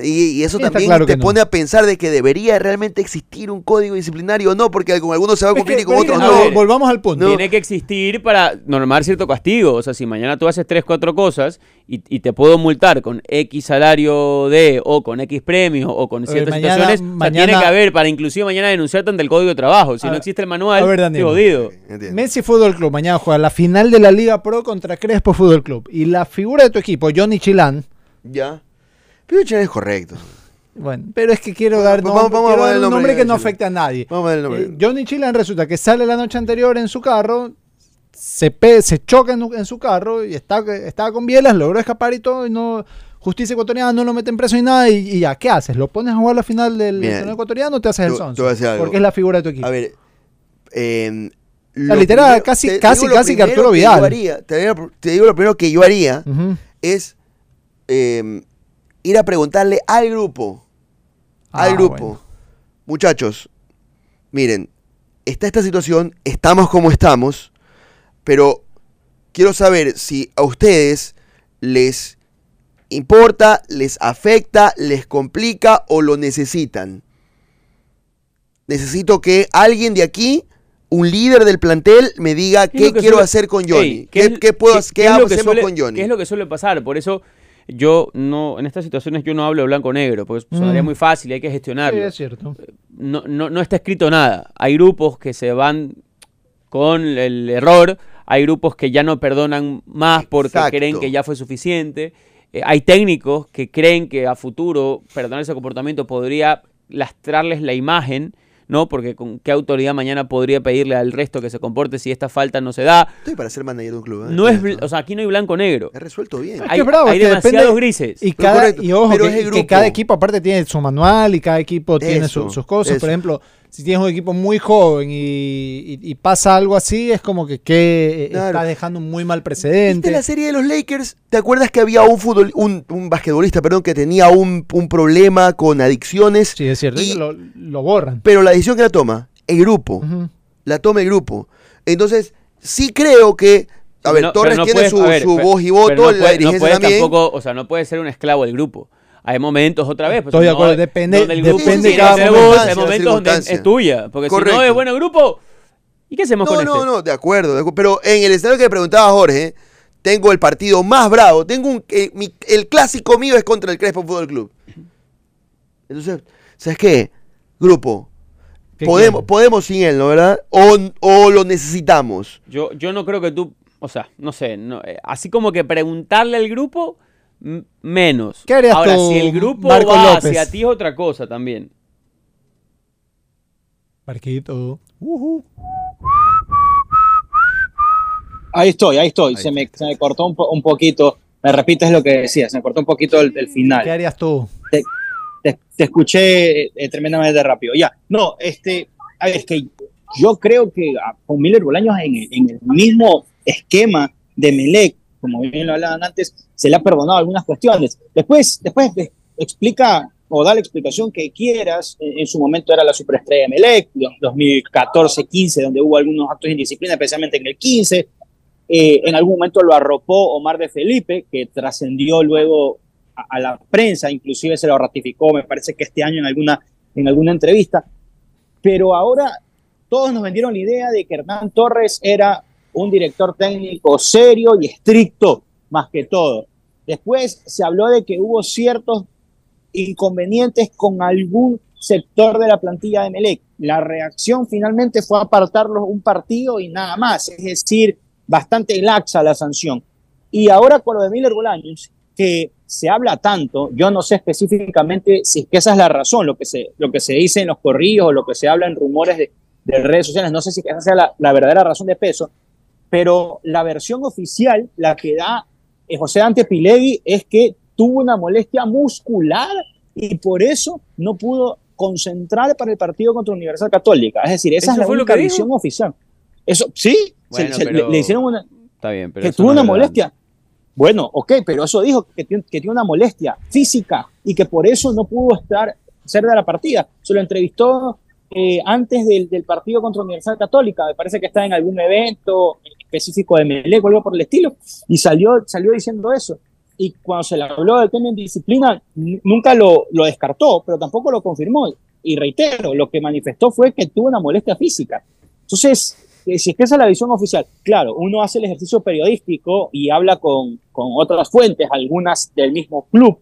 Y, y eso Sí, también claro te no. pone a pensar de que debería realmente existir un código disciplinario o no, porque con algunos se va a Es cumplir que- y con otros no. ver, Volvamos al punto. Tiene que existir para normar cierto castigo. O sea, si mañana tú haces tres, cuatro cosas y, y te puedo multar con X salario de, o con X premio, o con ver, ciertas mañana- situaciones, o sea, mañana- tiene que haber para inclusive mañana denunciarte ante el Código de Trabajo. Si no ver, existe el manual, ver, Daniel. estoy jodido. Entiendo. Messi Fútbol Club mañana juega la final de la Liga Pro contra Crespo Fútbol Club. Y la figura de tu equipo, Johnny Chilán. Ya. Chile es correcto. Bueno, pero es que quiero dar, Vamos- nom- vamos a quiero dar el un nombre nombre que no afecte a nadie. Vamos a ver el nombre. Eh, Johnny Chilán resulta que sale la noche anterior en su carro, se, pe- se choca en, en su carro y está, estaba con bielas, logró escapar y todo, y no. Justicia ecuatoriana no lo meten preso ni nada, y, y ya, ¿qué haces? ¿Lo pones a jugar la final del torneo ecuatoriano o te haces el sonso? Porque es la figura de tu equipo. A ver, eh, sea, lo literal, casi- te- casi- casi que Arturo Vidal. haría, te, digo, lo primero que yo haría es eh, ir a preguntarle al grupo, al Ah, grupo, bueno. muchachos, miren, está esta situación, estamos como estamos, pero quiero saber si a ustedes les importa, les afecta, les complica o lo necesitan. Necesito que alguien de aquí, un líder del plantel, me diga ¿Qué quiero suele- hacer con Johnny. Ey, ¿Qué, es- qué puedo, qué- hacemos suele- con Johnny? ¿Qué es lo que suele pasar? Por eso yo no, en estas situaciones yo no hablo blanco-negro, porque sonaría Mm. muy fácil y hay que Sí, gestionarlo. es cierto. no, no, no está escrito nada. Hay grupos que se van con el error, hay grupos que ya no perdonan más porque Exacto. creen que ya fue suficiente. Eh, hay técnicos que creen que a futuro perdonar ese comportamiento podría lastrarles la imagen, ¿no? Porque con qué autoridad mañana podría pedirle al resto que se comporte si esta falta no se da. Estoy para ser manager de un club. ¿eh? No es, o sea, aquí no hay blanco-negro. He resuelto bien. Es Hay, que bravo, hay es que demasiados depende- grises. Y, cada, correcto, y ojo, que, es cada equipo aparte tiene su manual y cada equipo tiene su- sus cosas. eso. Por ejemplo, si tienes un equipo muy joven y, y- y pasa algo así, es como que, que eh, Claro. está dejando un muy mal ¿Viste precedente. la serie de los Lakers? ¿Te acuerdas que había un fútbol, un, un basquetbolista, perdón, que tenía un, un problema con adicciones? Sí, es cierto, Y- lo, lo borran. Pero la decisión que la toma, el grupo. La toma el grupo. Entonces, sí creo que. A ver, No, Torres pero no tiene puedes- su, ver, voz y pero voto, no la puede- dirigencia no puedes también. tampoco, o sea, no puede ser un esclavo del grupo. Hay momentos otra vez, pues, Estoy de no, acuerdo, depende- donde el grupo depende cada momento. hay momentos donde es, tuya, porque si no es bueno grupo, ¿y qué hacemos No, con no, este? no, de acuerdo, de acuerdo. Pero en el escenario que le preguntaba Jorge, tengo el partido más bravo. Tengo un, eh, mi- el clásico mío es contra el Crespo Fútbol Club. Entonces, ¿sabes qué? Grupo, ¿Qué podemos, podemos sin él, ¿no verdad? O, o lo necesitamos. Yo, yo no creo que tú, o sea, no sé, no, eh, así como que preguntarle al grupo, menos. ¿Qué harías Ahora, tú, si el grupo Marco va López? hacia ti es otra cosa también. Marquito. Ujú. Ahí estoy, ahí estoy. Ahí se, me, se me cortó un, po- un poquito. Me repites lo que decías, se me cortó un poquito el, el final. ¿Qué harías tú? te, te escuché eh, tremendamente rápido. Ya, no, este, es que yo creo que ah, con Miller Bolaños en, el- en el mismo esquema de Melec, como bien lo hablaban antes, se le ha perdonado algunas cuestiones. Después, después explica o da la explicación que quieras. En, en su momento era la superestrella de Melec, 2014-15, donde hubo algunos actos de indisciplina, especialmente en el 15. Eh, en algún momento lo arropó Omar de Felipe, que trascendió luego a, a la prensa, inclusive se lo ratificó, me parece que este año en alguna, en alguna entrevista. Pero ahora todos nos vendieron la idea de que Hernán Torres era un director técnico serio y estricto, más que todo. Después se habló de que hubo ciertos inconvenientes con algún sector de la plantilla de Melec. La reacción finalmente fue apartarlos un partido y nada más, es decir, bastante laxa la sanción. Y ahora con lo de Miller Bolaños, que se habla tanto, yo no sé específicamente si es que esa es la razón, lo que se, lo que se dice en los corrillos o lo que se habla en rumores de, de redes sociales, no sé si esa sea la verdadera razón de peso, pero la versión oficial, la que da eh, José Ante Pilegui, es que tuvo una molestia muscular y por eso no pudo concentrar para el partido contra Universidad Católica. Es decir, esa ¿Eso es la única dijo? visión oficial. Eso, sí, se- Bueno, se- pero- le, le hicieron una, Está bien, pero que tuvo no una molestia. Bueno, ok, pero eso dijo que tiene, que tiene una molestia física y que por eso no pudo estar ser de la partida. Se lo entrevistó eh, antes del, del partido contra Universidad Católica. Me parece que está en algún evento específico de Melec o algo por el estilo, y salió, salió diciendo eso. Y cuando se le habló del tema en disciplina, nunca lo, lo descartó, pero tampoco lo confirmó. Y reitero, lo que manifestó fue que tuvo una molestia física. Entonces, eh, si es que esa es la visión oficial, claro, uno hace el ejercicio periodístico y habla con, con otras fuentes, algunas del mismo club,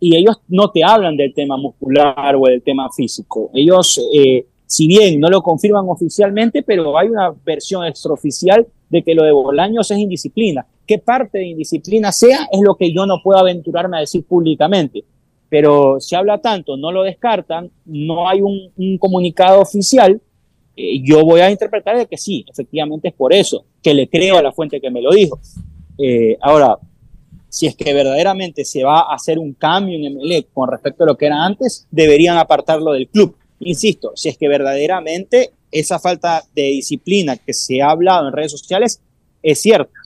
y ellos no te hablan del tema muscular o del tema físico. Ellos, eh, si bien no lo confirman oficialmente, pero hay una versión extraoficial de que lo de Bolaños es indisciplina. ¿Qué parte de indisciplina sea? Es lo que yo no puedo aventurarme a decir públicamente. Pero se habla tanto, no lo descartan, no hay un, un comunicado oficial. eh, yo voy a interpretar de que sí, efectivamente es por eso, que le creo a la fuente que me lo dijo. Eh, ahora, si es que verdaderamente se va a hacer un cambio en Emelec con respecto a lo que era antes, deberían apartarlo del club. Insisto, si es que verdaderamente esa falta de disciplina que se ha hablado en redes sociales es cierta.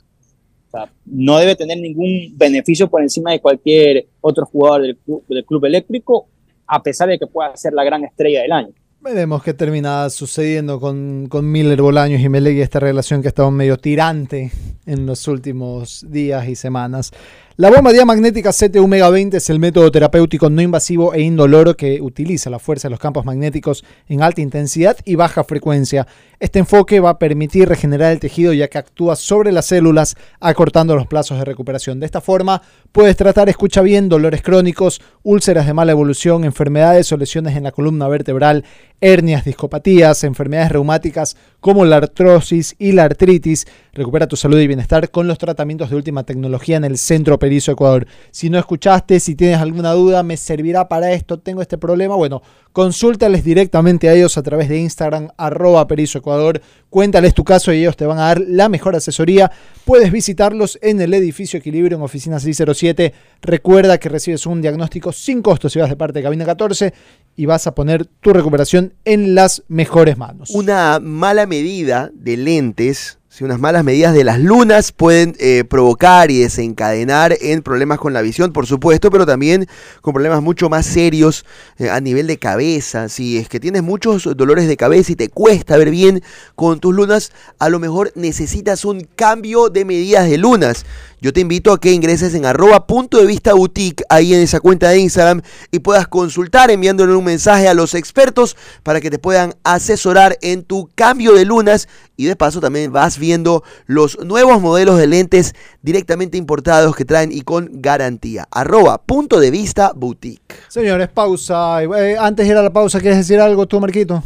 O sea, no debe tener ningún beneficio por encima de cualquier otro jugador del club, del club eléctrico, a pesar de que pueda ser la gran estrella del año. Veremos qué termina sucediendo con, con Miller, Bolaños y Melec y esta relación que ha estado medio tirante en los últimos días y semanas. La bomba diamagnética CT Omega 20 es el método terapéutico no invasivo e indoloro que utiliza la fuerza de los campos magnéticos en alta intensidad y baja frecuencia. Este enfoque va a permitir regenerar el tejido ya que actúa sobre las células acortando los plazos de recuperación. De esta forma puedes tratar, escucha bien, dolores crónicos, úlceras de mala evolución, enfermedades o lesiones en la columna vertebral, hernias, discopatías, enfermedades reumáticas como la artrosis y la artritis. Recupera tu salud y bienestar con los tratamientos de última tecnología en el Centro Perizo Ecuador. Si no escuchaste, si tienes alguna duda, me servirá para esto, tengo este problema, bueno, consúltales directamente a ellos a través de Instagram, arroba Perizo Ecuador, cuéntales tu caso y ellos te van a dar la mejor asesoría. Puedes visitarlos en el edificio Equilibrio en oficina 607. Recuerda que recibes un diagnóstico sin costo si vas de parte de Cabina 14 y vas a poner tu recuperación en las mejores manos. Una mala medida de lentes, si unas malas medidas de las lunas pueden eh, provocar y desencadenar en problemas con la visión, por supuesto, pero también con problemas mucho más serios eh, a nivel de cabeza. Si es que tienes muchos dolores de cabeza y te cuesta ver bien con tus lunas, a lo mejor necesitas un cambio de medidas de lunas. Yo te invito a que ingreses en arroba punto de vista boutique ahí en esa cuenta de Instagram y puedas consultar enviándole un mensaje a los expertos para que te puedan asesorar en tu cambio de lunas y de paso también vas viendo los nuevos modelos de lentes directamente importados que traen y con garantía. Arroba punto de vista boutique. Señores, pausa. Eh, antes de ir a la pausa, ¿quieres decir algo tú, Marquito?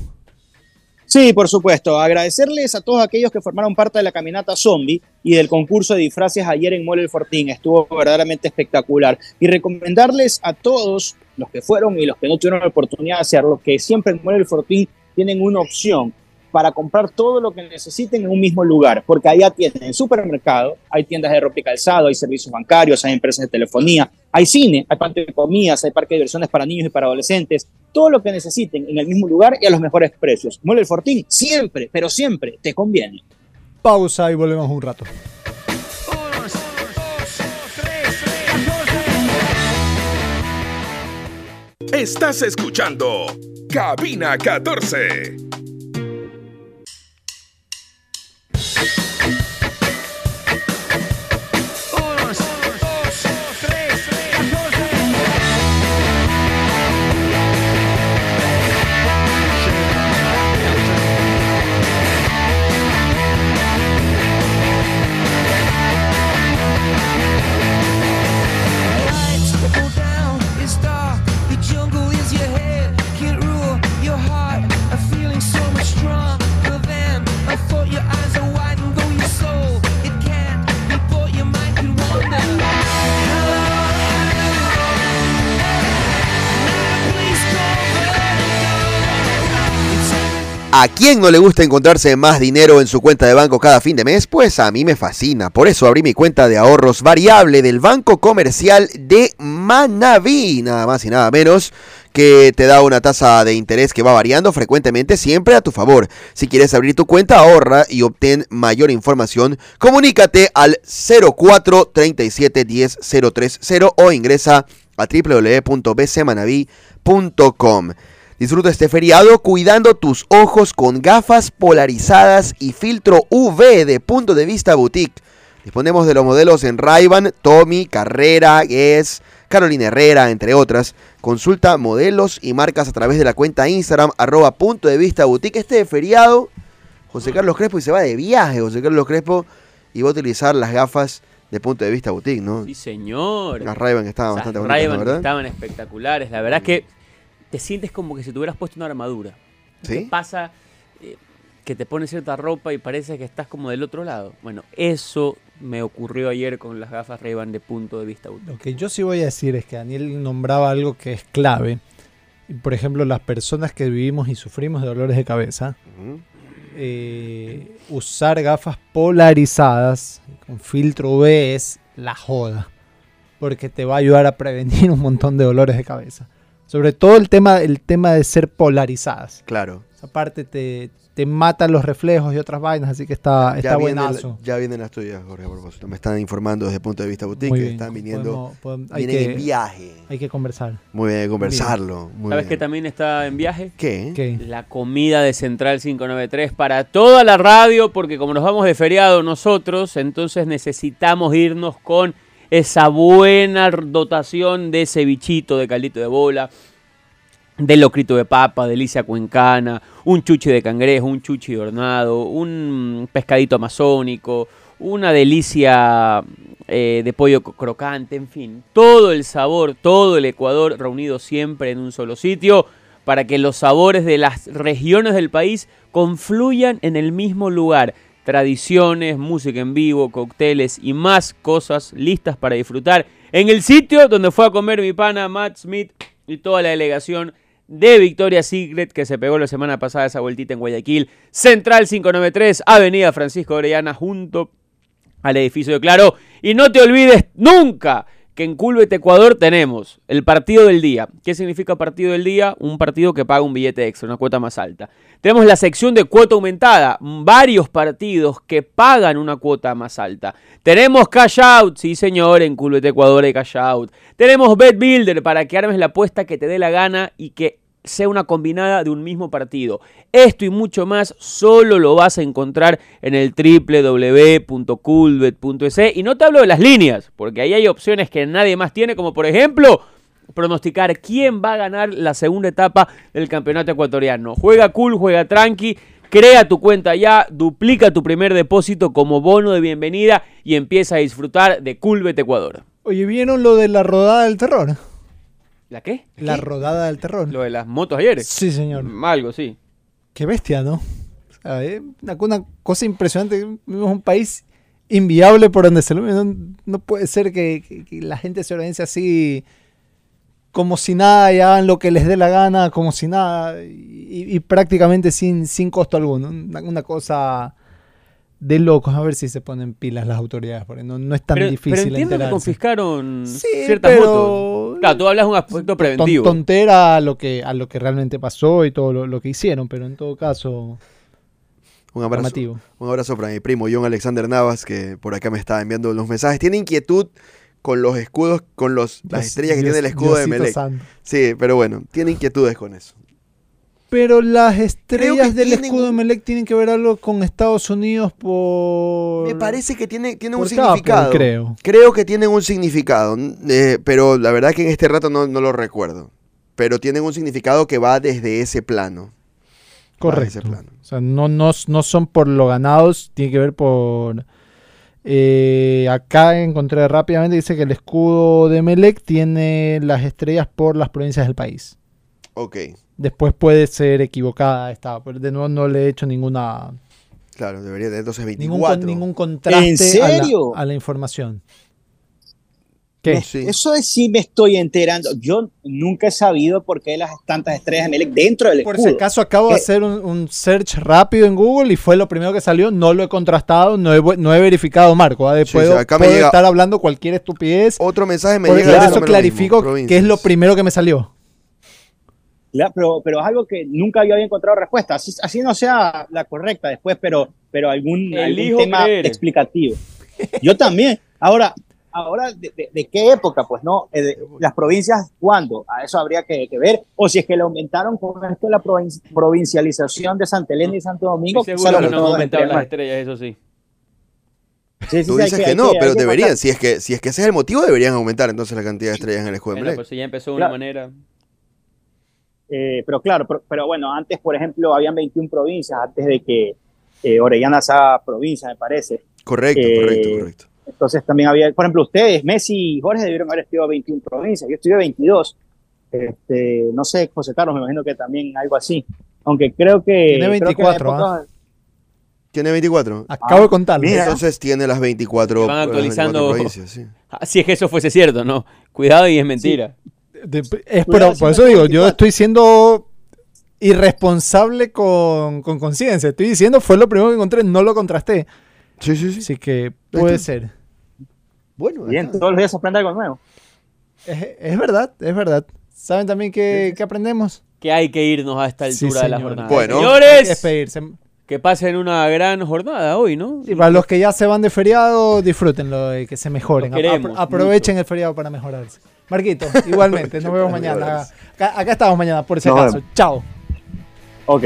Sí, por supuesto. Agradecerles a todos aquellos que formaron parte de la caminata zombie y del concurso de disfraces ayer en Mole El Fortín. Estuvo verdaderamente espectacular. Y recomendarles a todos los que fueron y los que no tuvieron la oportunidad de hacerlo, que siempre en Mole El Fortín tienen una opción para comprar todo lo que necesiten en un mismo lugar, porque allá tienen supermercado, hay tiendas de ropa y calzado, hay servicios bancarios, hay empresas de telefonía, hay cine, hay parque de comidas, hay parque de diversiones para niños y para adolescentes, todo lo que necesiten en el mismo lugar y a los mejores precios. Mole El Fortín siempre, pero siempre te conviene. Pausa y volvemos un rato. Estás escuchando Cabina 14. ¿A quién no le gusta encontrarse más dinero en su cuenta de banco cada fin de mes? Pues a mí me fascina. Por eso abrí mi cuenta de ahorros variable del Banco Comercial de Manaví. Nada más y nada menos que te da una tasa de interés que va variando frecuentemente siempre a tu favor. Si quieres abrir tu cuenta, ahorra y obtén mayor información. Comunícate al 04 37 10 030 o ingresa a www.bcmanaví.com. Disfruta este feriado cuidando tus ojos con gafas polarizadas y filtro UV de punto de vista boutique. Disponemos de los modelos en Ray-Ban, Tommy, Carrera, Guess, Carolina Herrera, entre otras. Consulta modelos y marcas a través de la cuenta Instagram, arroba punto de vista boutique. Este feriado, José Carlos Crespo y se va de viaje, José Carlos Crespo, y va a utilizar las gafas de punto de vista boutique, ¿no? Sí, señor. Las Ray-Ban estaban Esas bastante bonitas, Ray-Ban ¿no, ¿verdad? estaban espectaculares. La verdad es que te sientes como que si te hubieras puesto una armadura. ¿Te ¿Sí? pasa eh, que te pones cierta ropa y parece que estás como del otro lado? Bueno, eso me ocurrió ayer con las gafas Ray-Ban de punto de vista boutique. Lo que yo sí voy a decir es que Daniel nombraba algo que es clave. Y, Por ejemplo, las personas que vivimos y sufrimos de dolores de cabeza, eh, usar gafas polarizadas con filtro UV es la joda. Porque te va a ayudar a prevenir un montón de dolores de cabeza. Sobre todo el tema, el tema de ser polarizadas. Claro. Esa parte te, te mata los reflejos y otras vainas, así que está, está viene la- buenazo. ya vienen las tuyas, Jorge, a propósito. Me están informando desde el punto de vista boutique que bien, están viniendo. podemos- podemos- hay, vienen que, en viaje. hay que conversar. Muy bien, conversarlo. Muy ¿Sabes bien. qué también está en viaje? ¿Qué? ¿Qué? La comida de Central 593 para toda la radio, porque como nos vamos de feriado nosotros, entonces necesitamos irnos con esa buena dotación de cevichito, de caldito de bola, de locrito de papa, delicia cuencana, un chuchi de cangrejo, un chuchi de hornado, un pescadito amazónico, una delicia eh, de pollo crocante, en fin, todo el sabor, todo el Ecuador reunido siempre en un solo sitio para que los sabores de las regiones del país confluyan en el mismo lugar. Tradiciones, música en vivo, cócteles y más cosas listas para disfrutar en el sitio donde fue a comer mi pana Matt Smith y toda la delegación de Victoria Secret que se pegó la semana pasada esa vueltita en Guayaquil. Central 593, Avenida Francisco Orellana, junto al edificio de Claro. Y no te olvides nunca que en Culbet Ecuador tenemos el partido del día. ¿Qué significa partido del día? Un partido que paga un billete extra, una cuota más alta. Tenemos la sección de cuota aumentada, varios partidos que pagan una cuota más alta. Tenemos cash out, sí señor, en Culbet Ecuador hay cash out. Tenemos bet builder para que armes la apuesta que te dé la gana y que sea una combinada de un mismo partido. Esto y mucho más solo lo vas a encontrar en el www.coolbet.es y no te hablo de las líneas, porque ahí hay opciones que nadie más tiene, como por ejemplo pronosticar quién va a ganar la segunda etapa del campeonato ecuatoriano. Juega cool, juega tranqui, crea tu cuenta ya, duplica tu primer depósito como bono de bienvenida y empieza a disfrutar de Coolbet Ecuador. Oye, ¿vieron lo de la rodada del terror? ¿La qué? La rodada del terror. Lo de las motos ayer. Sí, señor. Mm, Algo, sí. Qué bestia, ¿no? O sea, eh, una, una cosa impresionante. Vivimos un país inviable por donde se lo no, no puede ser que, que- que la gente se organice así como si nada y hagan lo que les dé la gana, como si nada, y, y prácticamente sin, sin costo alguno. Una, una cosa de locos. A ver si se ponen pilas las autoridades, porque no, no es tan pero, difícil pero entiendo que confiscaron Sí, ciertas pero- motos. Claro, tú hablas de un aspecto preventivo. tontera a lo que a lo que realmente pasó y todo lo, lo que hicieron, pero en todo caso Un abrazo. Un abrazo para mi primo John Alexander Navas, que por acá me está enviando los mensajes. Tiene inquietud con los escudos, con los, las Dios- estrellas que Dios- tiene el escudo de Melec. santo. Sí, pero bueno, tiene inquietudes con eso. Pero las estrellas del tienen escudo de Melec tienen que ver algo con Estados Unidos por Me parece que tiene, tiene un significado. creo. Creo que tienen un significado, eh, pero la verdad que en este rato no, no lo recuerdo. Pero tienen un significado que va desde ese plano. Correcto. ese plano. O sea, no, no, no son por lo ganados, tiene que ver por... eh, acá encontré rápidamente, dice que el escudo de Melec tiene las estrellas por las provincias del país. Ok, Después puede ser equivocada esta, pero de nuevo no le he hecho ninguna claro, debería tener entonces ningún, 24. con- ningún contraste ¿En a la- serio? A, la, información. ¿Qué? Sí. Eso es sí me estoy enterando. Yo nunca he sabido por qué las tantas estrellas de Melec dentro del Por escudo. si acaso acabo de hacer un, un search rápido en Google y fue lo primero que salió. No lo he contrastado, no he, no he verificado, Marco. De- Sí, puedo sí, acá me puedo llega- estar hablando cualquier estupidez. Otro mensaje me Por llega eso clarifico mismo, que es lo primero que me salió. Pero, pero es algo que nunca yo había encontrado respuesta. Así, así no sea la correcta después, pero, pero algún, algún tema creer. explicativo. Yo también. Ahora, ahora, ¿de, de- de qué época? Pues no, Eh, de- las provincias, ¿cuándo? A eso habría que, que ver. O si es que le aumentaron con esto de la provin- provincialización de Santa Elena y Santo Domingo. Seguro que no han aumentado las estrellas, eso sí. Sí, sí, Tú dices que, no, pero que deberían. Si es, que, si es que ese es el motivo, deberían aumentar entonces la cantidad de estrellas en el escuela. Bueno, pues si ya empezó de una Claro. manera. Eh, pero claro, pero, pero bueno, antes, por ejemplo, habían 21 provincias antes de que eh, Orellana sea provincia, me parece. Correcto, Eh, correcto, correcto. Entonces también había, por ejemplo, ustedes, Messi y Jorge debieron haber estudiado 21 provincias. Yo estudié 22. Este, no sé, José Carlos, me imagino que también algo así. Aunque creo que. Tiene creo que 24, en épocas- Tiene 24. Acabo de contarlo. Entonces tiene las 24, Van las 24 actualizando- provincias. Sí. Ah, si es que eso fuese cierto, ¿no? Cuidado y es mentira. De- es, pero por eso digo, yo 24. estoy siendo irresponsable con, con conciencia. Estoy diciendo, fue lo primero que encontré, no lo contrasté. Sí, sí, sí. Así que puede está. ser. Bueno, Bien, está. todos los días se aprende algo nuevo. Es, es verdad, es verdad. ¿Saben también qué, qué aprendemos? Que hay que irnos a esta Sí, altura de la jornada. Bueno. Que Señores, despedirse. que pasen una gran jornada hoy, ¿no? Y para los que ya se van de feriado, disfrútenlo y que se mejoren. Queremos Apro- aprovechen el feriado para mejorarse. Marquito, igualmente, nos vemos mañana. Acá, acá estamos mañana, por si acaso. Chao. Ok.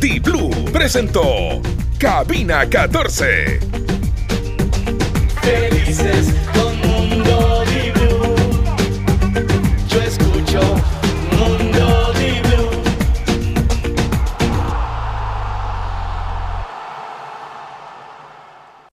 T-Blue presentó Cabina 14. Felices